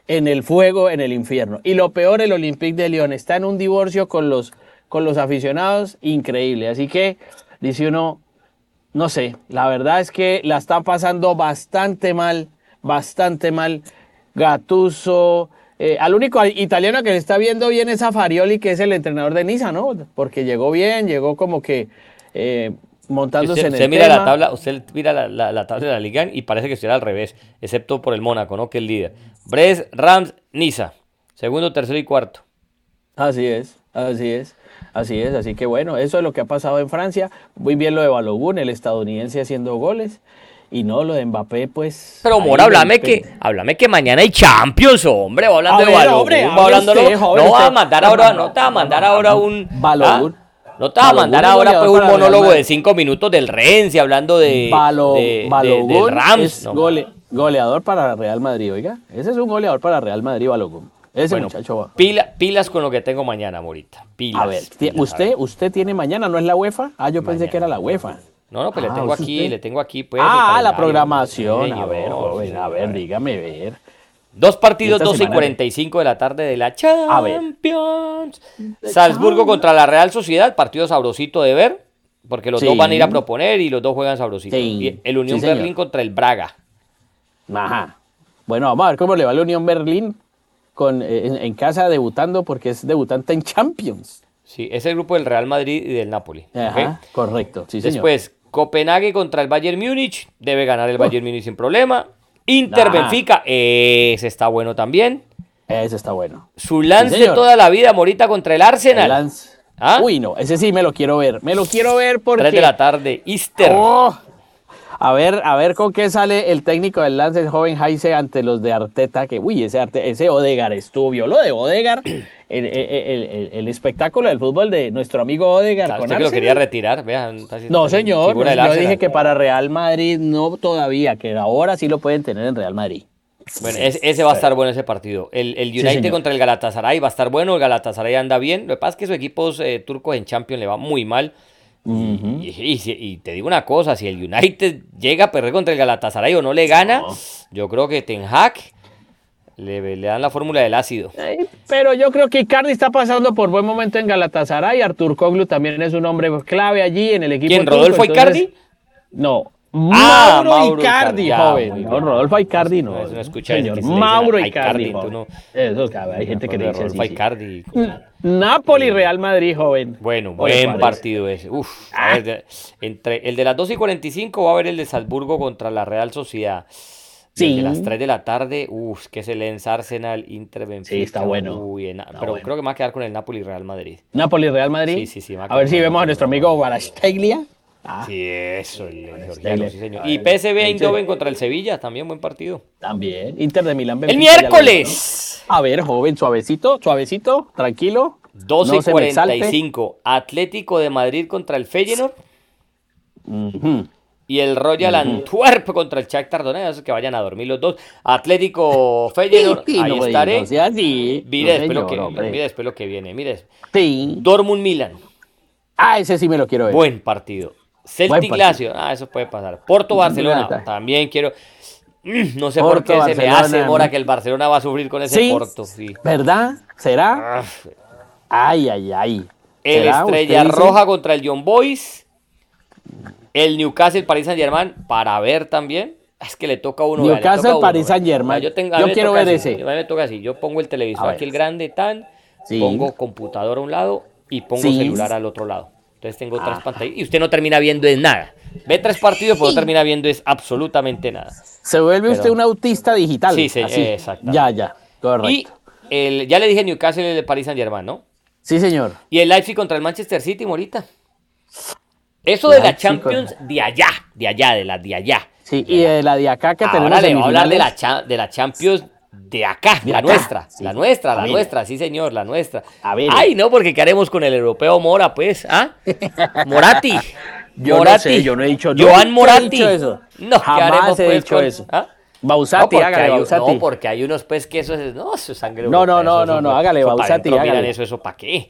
en el fuego, en el infierno. Y lo peor, el Olympique de Lyon está en un divorcio con los, con los aficionados increíble. Así que dice uno, no sé, la verdad es que la está pasando bastante mal, bastante mal. Gatuso, eh, al único italiano que le está viendo bien es a Farioli, que es el entrenador de Niza, ¿no? Porque llegó bien, llegó como que eh, montándose en el mira La tabla, usted mira la, tabla de la liga y parece que estuviera al revés, excepto por el Mónaco, ¿no? Que es el líder. Brest, Rams, Niza. Segundo, tercero y cuarto. Así es, así es. Así es, así que bueno, eso es lo que ha pasado en Francia. Muy bien lo de Balogun, el estadounidense haciendo goles. Y no, lo de Mbappé, pues. Pero, Mora, háblame que, háblame que mañana hay Champions, hombre. Va hablando de. Va hablando no va a mandar ahora, no te va a mandar ahora un. ¿ah? No te va a mandar ahora pues, un monólogo de cinco minutos del Renzi hablando de, Balo, de, del Rams. goleador para Real Madrid, oiga. Ese es un goleador para Real Madrid, Balogun. Ese muchacho va. Pila, pilas con lo que tengo mañana, Morita. Pilas. A ver, usted, usted tiene mañana, ¿no es la UEFA? Ah, yo pensé que era la UEFA. No, no, pues le ah, tengo aquí, le tengo aquí, pues. Ah, la programación. a ver, a ver, dígame, ver. Dos partidos, 12 y 45 de la tarde de la Champions. Salzburgo contra la Real Sociedad, partido sabrosito de ver, porque los dos van a ir a proponer y los dos juegan sabrosito. el Unión Berlín contra el Braga. Ajá. Bueno, vamos a ver cómo le va la Unión Berlín con, eh, en, casa debutando, porque es debutante en Champions. Sí, es el grupo del Real Madrid y del Napoli. Ajá, correcto. Sí, Después, Copenhague contra el Bayern Múnich. Debe ganar el Bayern Múnich sin problema. Inter Benfica. Ese está bueno también. Ese está bueno. Su lance de toda la vida, Morita, contra el Arsenal. ¿Ah? Uy, no, ese sí me lo quiero ver. Me lo quiero ver porque. 3 de la tarde, Easter. Oh, a ver, a ver con qué sale el técnico del lance, el joven Jaise, ante los de Arteta, que uy, ese, Arte, ese Odegar estuvo, vio lo de Odegar, el, espectáculo del fútbol de nuestro amigo Odegar. usted que lo quería retirar, vean. No, señor, yo dije que para Real Madrid no todavía, que ahora sí lo pueden tener en Real Madrid. Bueno, ese, va a estar bueno ese partido. El, United contra el Galatasaray va a estar bueno. El Galatasaray anda bien. Lo que pasa es que su equipo eh, turco en Champions le va muy mal y, te digo una cosa, si el United llega a perder contra el Galatasaray o no le gana, yo creo que Ten Hag le, le dan la fórmula del ácido. Pero yo creo que Icardi está pasando por buen momento en Galatasaray. Artur Koglu también es un hombre clave allí en el equipo. ¿Quién, Rodolfo Icardi? No, Ah, Mauro, Icardi, joven. No, Rodolfo Icardi no. no señor. Mauro Icardi, no. Eso, hay gente que le dice Rodolfo Icardi. Napoli, Real Madrid, joven. Bueno, buen partido ese. Uf, ah. entre el de las 2 y 45 va a haber el de Salzburgo contra la Real Sociedad. Sí. De las 3 de la tarde, uff, que se el Arsenal, Inter, Benfica. Sí, está bueno. Uy, pero creo que me va a quedar con el Napoli Real Madrid. Napoli Real Madrid. Sí, sí, sí. A, a ver si vemos a nuestro amigo Guarasteglia. Ah, sí, eso, el, sí, señor. Y PSV Eindhoven contra el Sevilla, también buen partido. También. Inter de Milán. el miércoles. A ver, joven, suavecito, suavecito, tranquilo. 12 45. Atlético de Madrid contra el Feyenoord. Y el Royal Antwerp contra el Shakhtar Donetsk, que vayan a dormir los dos. Atlético *laughs* Feyenoord, ahí estaré. mire, después, lo que, mire después lo que viene, mire. Dortmund Milan. Ah, ese sí me lo quiero ver. Buen partido. Celtic Lazio, ah, eso puede pasar. Porto Barcelona, también quiero. Mm, no sé por qué se me hace mora que el Barcelona va a sufrir con ese Porto. Sí. ¿Verdad? ¿Será? Ay, ay, ay. El Estrella Roja contra el John Boys. El Newcastle Paris Saint Germain para ver también. Es que le toca a uno. Newcastle Paris Saint Germain. Yo, quiero ver ese. A mí me toca así. Yo pongo el televisor aquí el grande tan, pongo computador a un lado y pongo celular al otro lado. Entonces tengo otras pantallas y usted no termina viendo es nada. Ve tres partidos, pero no termina viendo es absolutamente nada. Se vuelve usted un autista digital. Sí, sí, exacto. Ya, ya, correcto. Y el, ya le dije Newcastle el de Paris Saint Germain, ¿no? Sí, señor. Y el Leipzig contra el Manchester City, Morita. Eso de la Champions de allá, de allá, de la de allá. Sí, y de la de acá que tenemos. Ahora le voy a hablar de la, de la Champions de acá, la nuestra, la nuestra, la nuestra, sí señor, la nuestra. A ver. Ay, no, porque ¿qué haremos con el europeo Mora, pues? ¿Ah? *laughs* Morati. yo Morati. No sé, yo no he dicho Joan Morati. He dicho eso. No, Jamás ¿qué haremos, he pues, dicho eso. ¿Ah? Bausati, no, hágale, Bausati. No, porque hay unos pues que eso es, no, eso es sangre No, no, no, no, no, hágale, Bausati, hágale. Miran eso, eso para qué.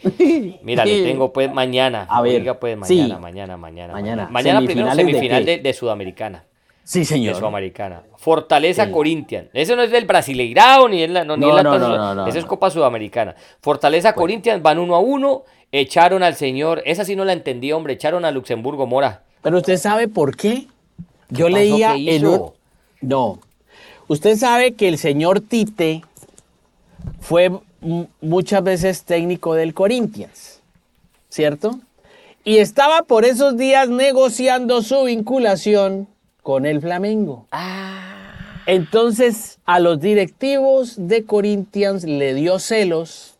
*laughs* Mira, le tengo pues mañana. A ver, Oiga, pues mañana, mañana, mañana, mañana. Mañana primero semifinal de, de Sudamericana. Sí, señor. De Sudamericana. Fortaleza Corinthians. Ese no es del Brasileirao ni es la, no, no, no, no, no, Esa es Copa Sudamericana. Fortaleza Corinthians van uno a uno. Echaron al señor. Esa sí no la entendí, hombre. Echaron a Luxemburgo Mora. Pero usted sabe por qué. Yo leía un... No. Usted sabe que el señor Tite fue muchas veces técnico del Corinthians. ¿Cierto? Y estaba por esos días negociando su vinculación con el Flamengo. Ah. Entonces a los directivos de Corinthians le dio celos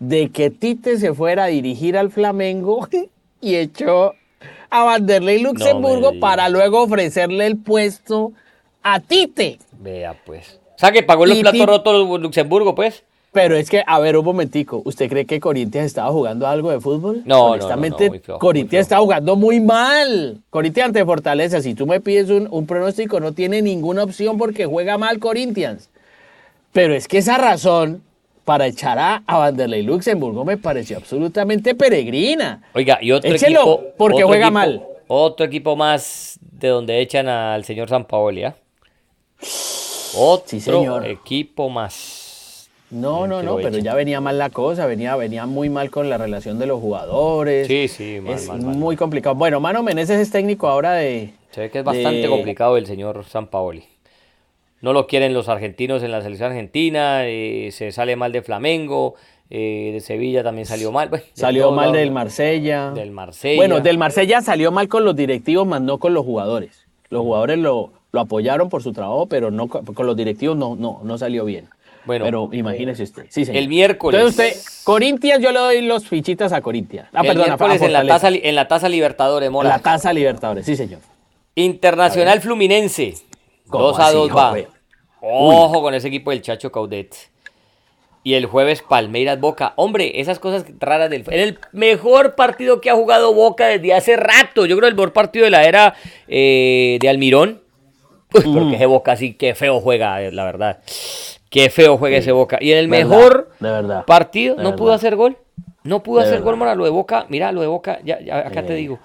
de que Tite se fuera a dirigir al Flamengo *laughs* y echó a Vanderlei Luxemburgo para luego ofrecerle el puesto a Tite. Vea, pues. O sea, que pagó los platos rotos Luxemburgo, pues. Pero es que, a ver, un momentico, ¿usted cree que Corinthians estaba jugando algo de fútbol? No, Honestamente, no, no, Corinthians está jugando muy mal. Corinthians ante Fortaleza, si tú me pides un, un, pronóstico, no tiene ninguna opción porque juega mal Corinthians. Pero es que esa razón para echar a, Vanderlei Luxemburgo me pareció absolutamente peregrina. Oiga, y otro equipo... porque juega mal. Otro equipo más de donde echan al señor San Paoli, ¿ah? Otro sí, señor. equipo más. No, no, no, pero ya venía mal la cosa, venía, venía muy mal con la relación de los jugadores. Sí, sí, mal, es muy complicado. Bueno, Mano Meneses es técnico ahora de... Se ve que es bastante complicado el señor San Paoli. No lo quieren los argentinos en la selección argentina, eh, se sale mal de Flamengo, eh, de Sevilla también salió mal. salió mal del Marsella. Del Marsella. Bueno, del Marsella salió mal con los directivos, más no con los jugadores. Los jugadores lo, lo apoyaron por su trabajo, pero no con los directivos no, no, no salió bien. Bueno, pero imagínese usted. Sí, El miércoles. Entonces usted, Corintias, yo le doy los fichitas a Corintias. Ah, el miércoles en la, taza, en la taza Libertadores, Mora. En la taza Libertadores, sí, señor. Internacional Fluminense. 2 a 2 va. Ojo con ese equipo del Chacho Caudet. Y el jueves Palmeiras Boca. Hombre, esas cosas raras del. En el mejor partido que ha jugado Boca desde hace rato. Yo creo el mejor partido de la era eh, de Almirón. Uy, porque ese Boca sí, qué feo juega, la verdad. Qué feo juega ese Boca. Y en el mejor partido no pudo hacer gol. No pudo hacer gol, Mora. Lo de Boca, mira, lo de Boca, ya, acá te digo.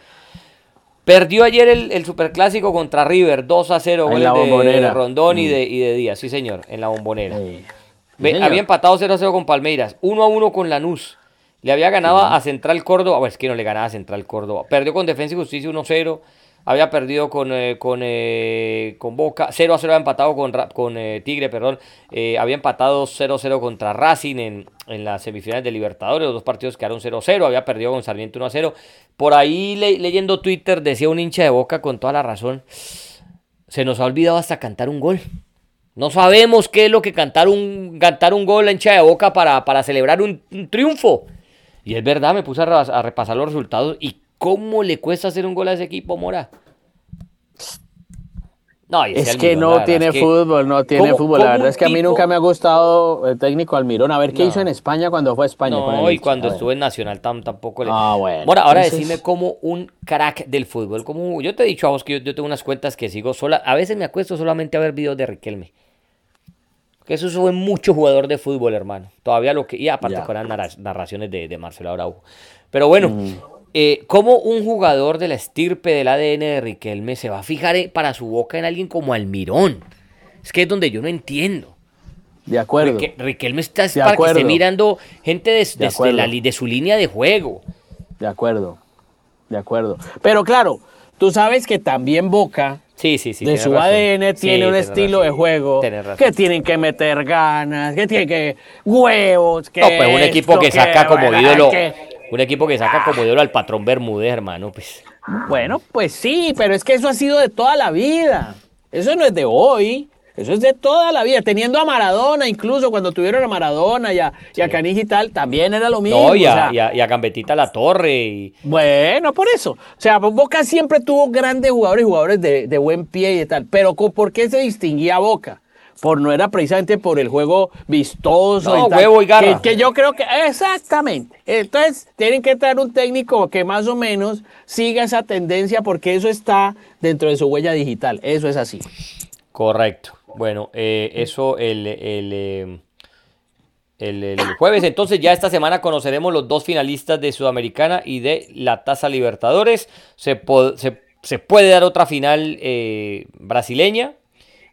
Perdió ayer el, el, Superclásico contra River, 2 a 0, goles de, Rondón y, mm. de, y de Díaz. Sí, señor, en la bombonera. había empatado 0 a 0 con Palmeiras, 1 a 1 con Lanús. Le había ganado a Central Córdoba, bueno, es que no le ganaba a Central Córdoba. Perdió con Defensa y Justicia 1 0 había perdido con, eh, con, eh, con, Boca, 0 a 0 había empatado con, con eh, Tigre, perdón, había empatado 0 a 0 contra Racing en, en las semifinales de Libertadores, los dos partidos quedaron 0 a 0, había perdido con Sarmiento 1 a 0. Por ahí leyendo Twitter decía un hincha de Boca con toda la razón, se nos ha olvidado hasta cantar un gol. No sabemos qué es lo que cantar un, cantar un gol en hincha de Boca para, para celebrar un, triunfo. Y es verdad, me puse a repasar los resultados y ¿Cómo le cuesta hacer un gol a ese equipo, Mora? No, es que no tiene fútbol, no tiene fútbol. La verdad es que a mí nunca me ha gustado el técnico Almirón. A ver qué hizo en España cuando fue a España. No, y cuando estuvo en Nacional tampoco le. Ah, bueno. Mora, ahora decime como un crack del fútbol. Como yo te he dicho a vos que yo, tengo unas cuentas que sigo sola. A veces me acuesto solamente a ver videos de Riquelme. Que eso fue mucho jugador de fútbol, hermano. Todavía lo que. Y aparte con las narraciones de, Marcelo Araujo. Pero bueno. Mm. Eh, ¿Cómo un jugador de la estirpe del ADN de Riquelme se va a fijar eh, para su boca en alguien como Almirón? Es que es donde yo no entiendo. De acuerdo. Riquelme está para que esté mirando gente de, de, su línea de juego. De acuerdo. De acuerdo. Pero claro, tú sabes que también Boca Sí, sí, sí. De su ADN tiene un estilo de juego que tienen que meter ganas, que tienen que huevos, que No, pues un equipo que saca como ídolo, un equipo que saca como ídolo al patrón Bermúdez, hermano, pues. Bueno, pues sí, pero es que eso ha sido de toda la vida. Eso no es de hoy. Eso es de toda la vida. Teniendo a Maradona, incluso cuando tuvieron a Maradona y a, y y tal, también era lo mismo. No, y a, y a, Gambetita La Torre. Y... Bueno, por eso. O sea, Boca siempre tuvo grandes jugadores y jugadores de, de buen pie y tal. Pero ¿por qué se distinguía Boca? Por no era precisamente por el juego vistoso y, tal, y Que, yo creo que exactamente. Entonces, tienen que traer un técnico que más o menos siga esa tendencia porque eso está dentro de su huella digital. Eso es así. Correcto. Bueno, eh, eso el, eh, el, el, jueves. Entonces, ya esta semana conoceremos los dos finalistas de Sudamericana y de la Taza Libertadores. Se, se, puede dar otra final eh, brasileña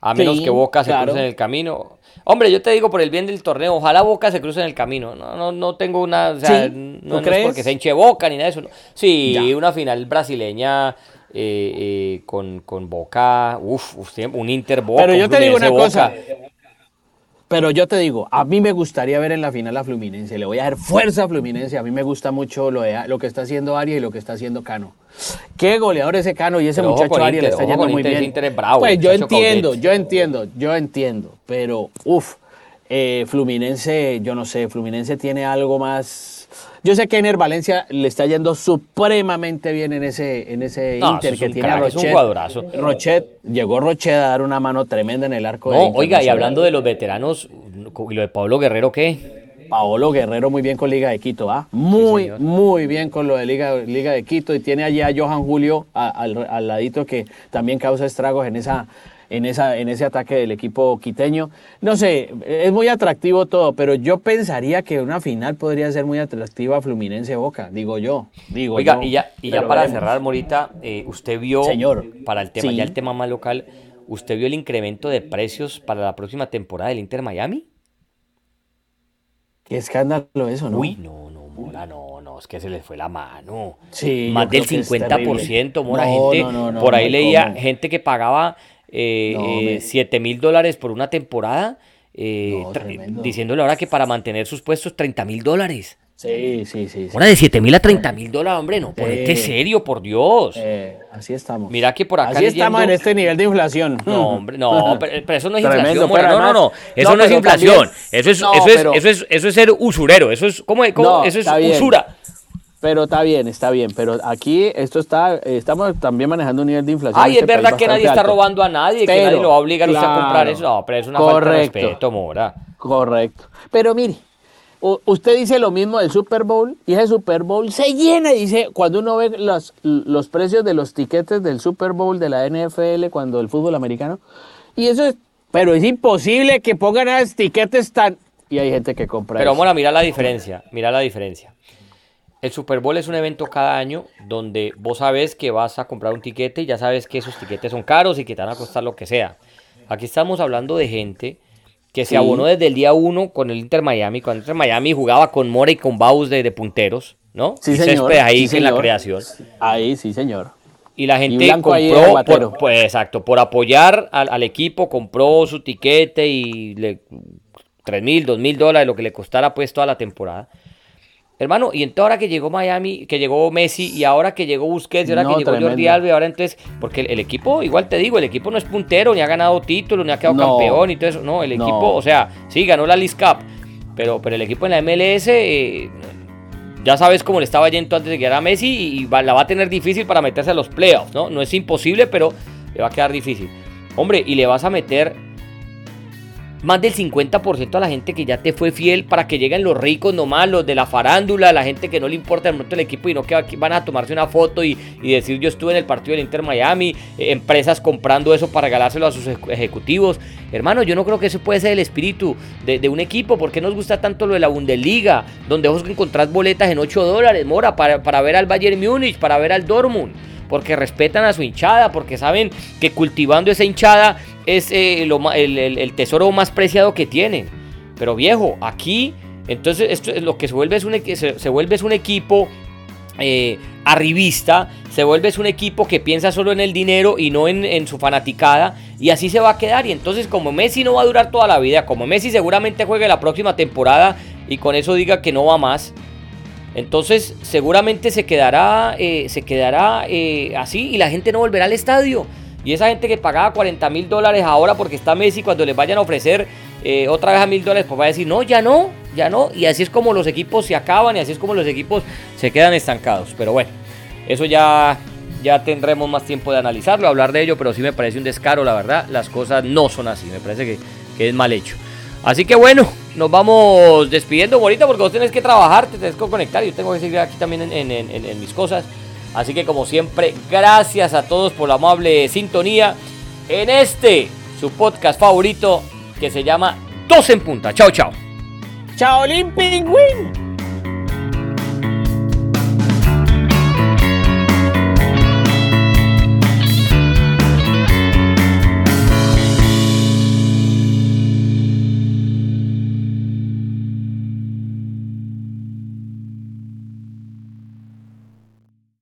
a menos que Boca se cruce en el camino. Hombre, yo te digo por el bien del torneo, ojalá Boca se cruce en el camino. No, no, no tengo una. O sea, no, es porque se hinche Boca ni nada de eso. Sí, una final brasileña eh, eh, con, con, Boca. Uf, un Inter Boca. Pero yo te digo una cosa. Pero yo te digo, a mí me gustaría ver en la final a Fluminense. Le voy a dar fuerza a Fluminense. A mí me gusta mucho lo, lo que está haciendo Arias y lo que está haciendo Cano. Qué goleador ese Cano y ese muchacho Arias le está yendo muy bien. pues yo entiendo, yo entiendo, yo entiendo. Pero, uff, eh, Fluminense, yo no sé, Fluminense tiene algo más Yo sé que Ener Valencia le está yendo supremamente bien en ese, en ese Inter que tiene a Rochet. Rochet. Llegó Rochet a dar una mano tremenda en el arco. No, oiga, y hablando de los veteranos, ¿y lo de Pablo Guerrero qué? Paolo Guerrero muy bien con Liga de Quito, ¿ah? Muy, muy bien con lo de Liga, Liga de Quito. Y tiene allá a Johan Julio al, ladito que también causa estragos en esa, en, esa, en ese ataque del equipo quiteño. No sé, es muy atractivo todo, pero yo pensaría que una final podría ser muy atractiva Fluminense Boca, digo yo. Digo Oiga, y ya, y ya para cerrar, Morita, eh, usted vio, Señor, para el tema, ya el tema más local, ¿usted vio el incremento de precios para la próxima temporada del Inter Miami? Qué escándalo eso, ¿no? Uy, no, no, Mora, no, no, es que se les fue la mano. Sí. Más del 50%, Mora, gente. por ahí leía gente que pagaba eh, 7 mil dólares por una temporada, eh, diciéndole ahora que para mantener sus puestos 30 mil dólares. Sí, sí, sí. Ahora de 7 mil a 30 mil dólares, hombre, no, ponete serio, por Dios. Así estamos. Mira que por acá. Así estamos en este nivel de inflación. No, hombre, no, pero, eso no es inflación. no, no, no. Eso no, es inflación. eso, es, eso, es, eso, es, eso es ser usurero. Eso es, ¿cómo, cómo eso es usura. Pero está bien, está bien. Pero aquí esto está, estamos también manejando un nivel de inflación. Ay, es este verdad que nadie está robando a nadie, que nadie lo va a obligar a usted a comprar eso. No, pero es una falta de respeto, Mora. Correcto. Pero mire, usted dice lo mismo del Super Bowl y ese Super Bowl se llena. Dice, cuando uno ve los, los precios de los tiquetes del Super Bowl de la NFL, cuando el fútbol americano, y eso es, pero es imposible que pongan esos tiquetes tan... Y hay gente que compra Pero Mora, mira la diferencia, mira la diferencia. El Super Bowl es un evento cada año donde vos sabes que vas a comprar un tiquete y ya sabes que esos tiquetes son caros y que te van a costar lo que sea. Aquí estamos hablando de gente que se abonó desde el día uno con el Inter Miami, cuando el Inter Miami jugaba con Mora y con Baus de, punteros, ¿no? Sí, señor. ahí en la creación. Ahí, sí, señor. Y la gente compró, por, pues exacto, por apoyar al, equipo, compró su tiquete y le, 3 mil, 2 mil dólares, lo que le costara pues toda la temporada. Hermano, y entonces ahora que llegó Miami, que llegó Messi, y ahora que llegó Busquets, y ahora que llegó Jordi Alba, ahora entonces, porque el, equipo, igual te digo, el equipo no es puntero, ni ha ganado títulos, ni ha quedado campeón y todo eso. No, el equipo, o sea, sí, ganó la League Cup, pero, pero el equipo en la MLS, eh, ya sabes cómo le estaba yendo antes de que era Messi, y la va a tener difícil para meterse a los playoffs, ¿no? No es imposible, pero le va a quedar difícil. Hombre, y le vas a meter más del 50% a la gente que ya te fue fiel para que lleguen los ricos nomás, los de la farándula, la gente que no le importa el momento del equipo y no que van a tomarse una foto y, decir yo estuve en el partido del Inter Miami, eh, empresas comprando eso para regalárselo a sus ejecutivos. Hermano, yo no creo que eso puede ser el espíritu de, un equipo. ¿Por qué nos gusta tanto lo de la Bundesliga? Donde vos encontrás boletas en 8 dólares, mora, para, para ver al Bayern Múnich, para ver al Dortmund porque respetan a su hinchada, porque saben que cultivando esa hinchada es eh, el, tesoro más preciado que tienen. Pero viejo, aquí, entonces esto es lo que se vuelve es un, equipo eh, arribista, se vuelve es un equipo que piensa solo en el dinero y no en, su fanaticada, y así se va a quedar. Y entonces, como Messi no va a durar toda la vida, como Messi seguramente juegue la próxima temporada y con eso diga que no va más, entonces seguramente se quedará, eh, se quedará eh, así y la gente no volverá al estadio. Y esa gente que pagaba 40 mil dólares ahora porque está Messi, cuando les vayan a ofrecer eh, otra vez a mil dólares, pues va a decir, no, ya no, ya no. Y así es como los equipos se acaban y así es como los equipos se quedan estancados. Pero bueno, eso ya, ya tendremos más tiempo de analizarlo, hablar de ello, pero sí me parece un descaro, la verdad. Las cosas no son así, me parece que, que es mal hecho. Así que bueno, nos vamos despidiendo, bonita, porque vos tenés que trabajar, te tenés que conectar. Yo tengo que seguir aquí también en, mis cosas. Así que como siempre, gracias a todos por la amable sintonía en este, su podcast favorito, que se llama Dos en Punta. Chao, chao. Chao, Pingüín.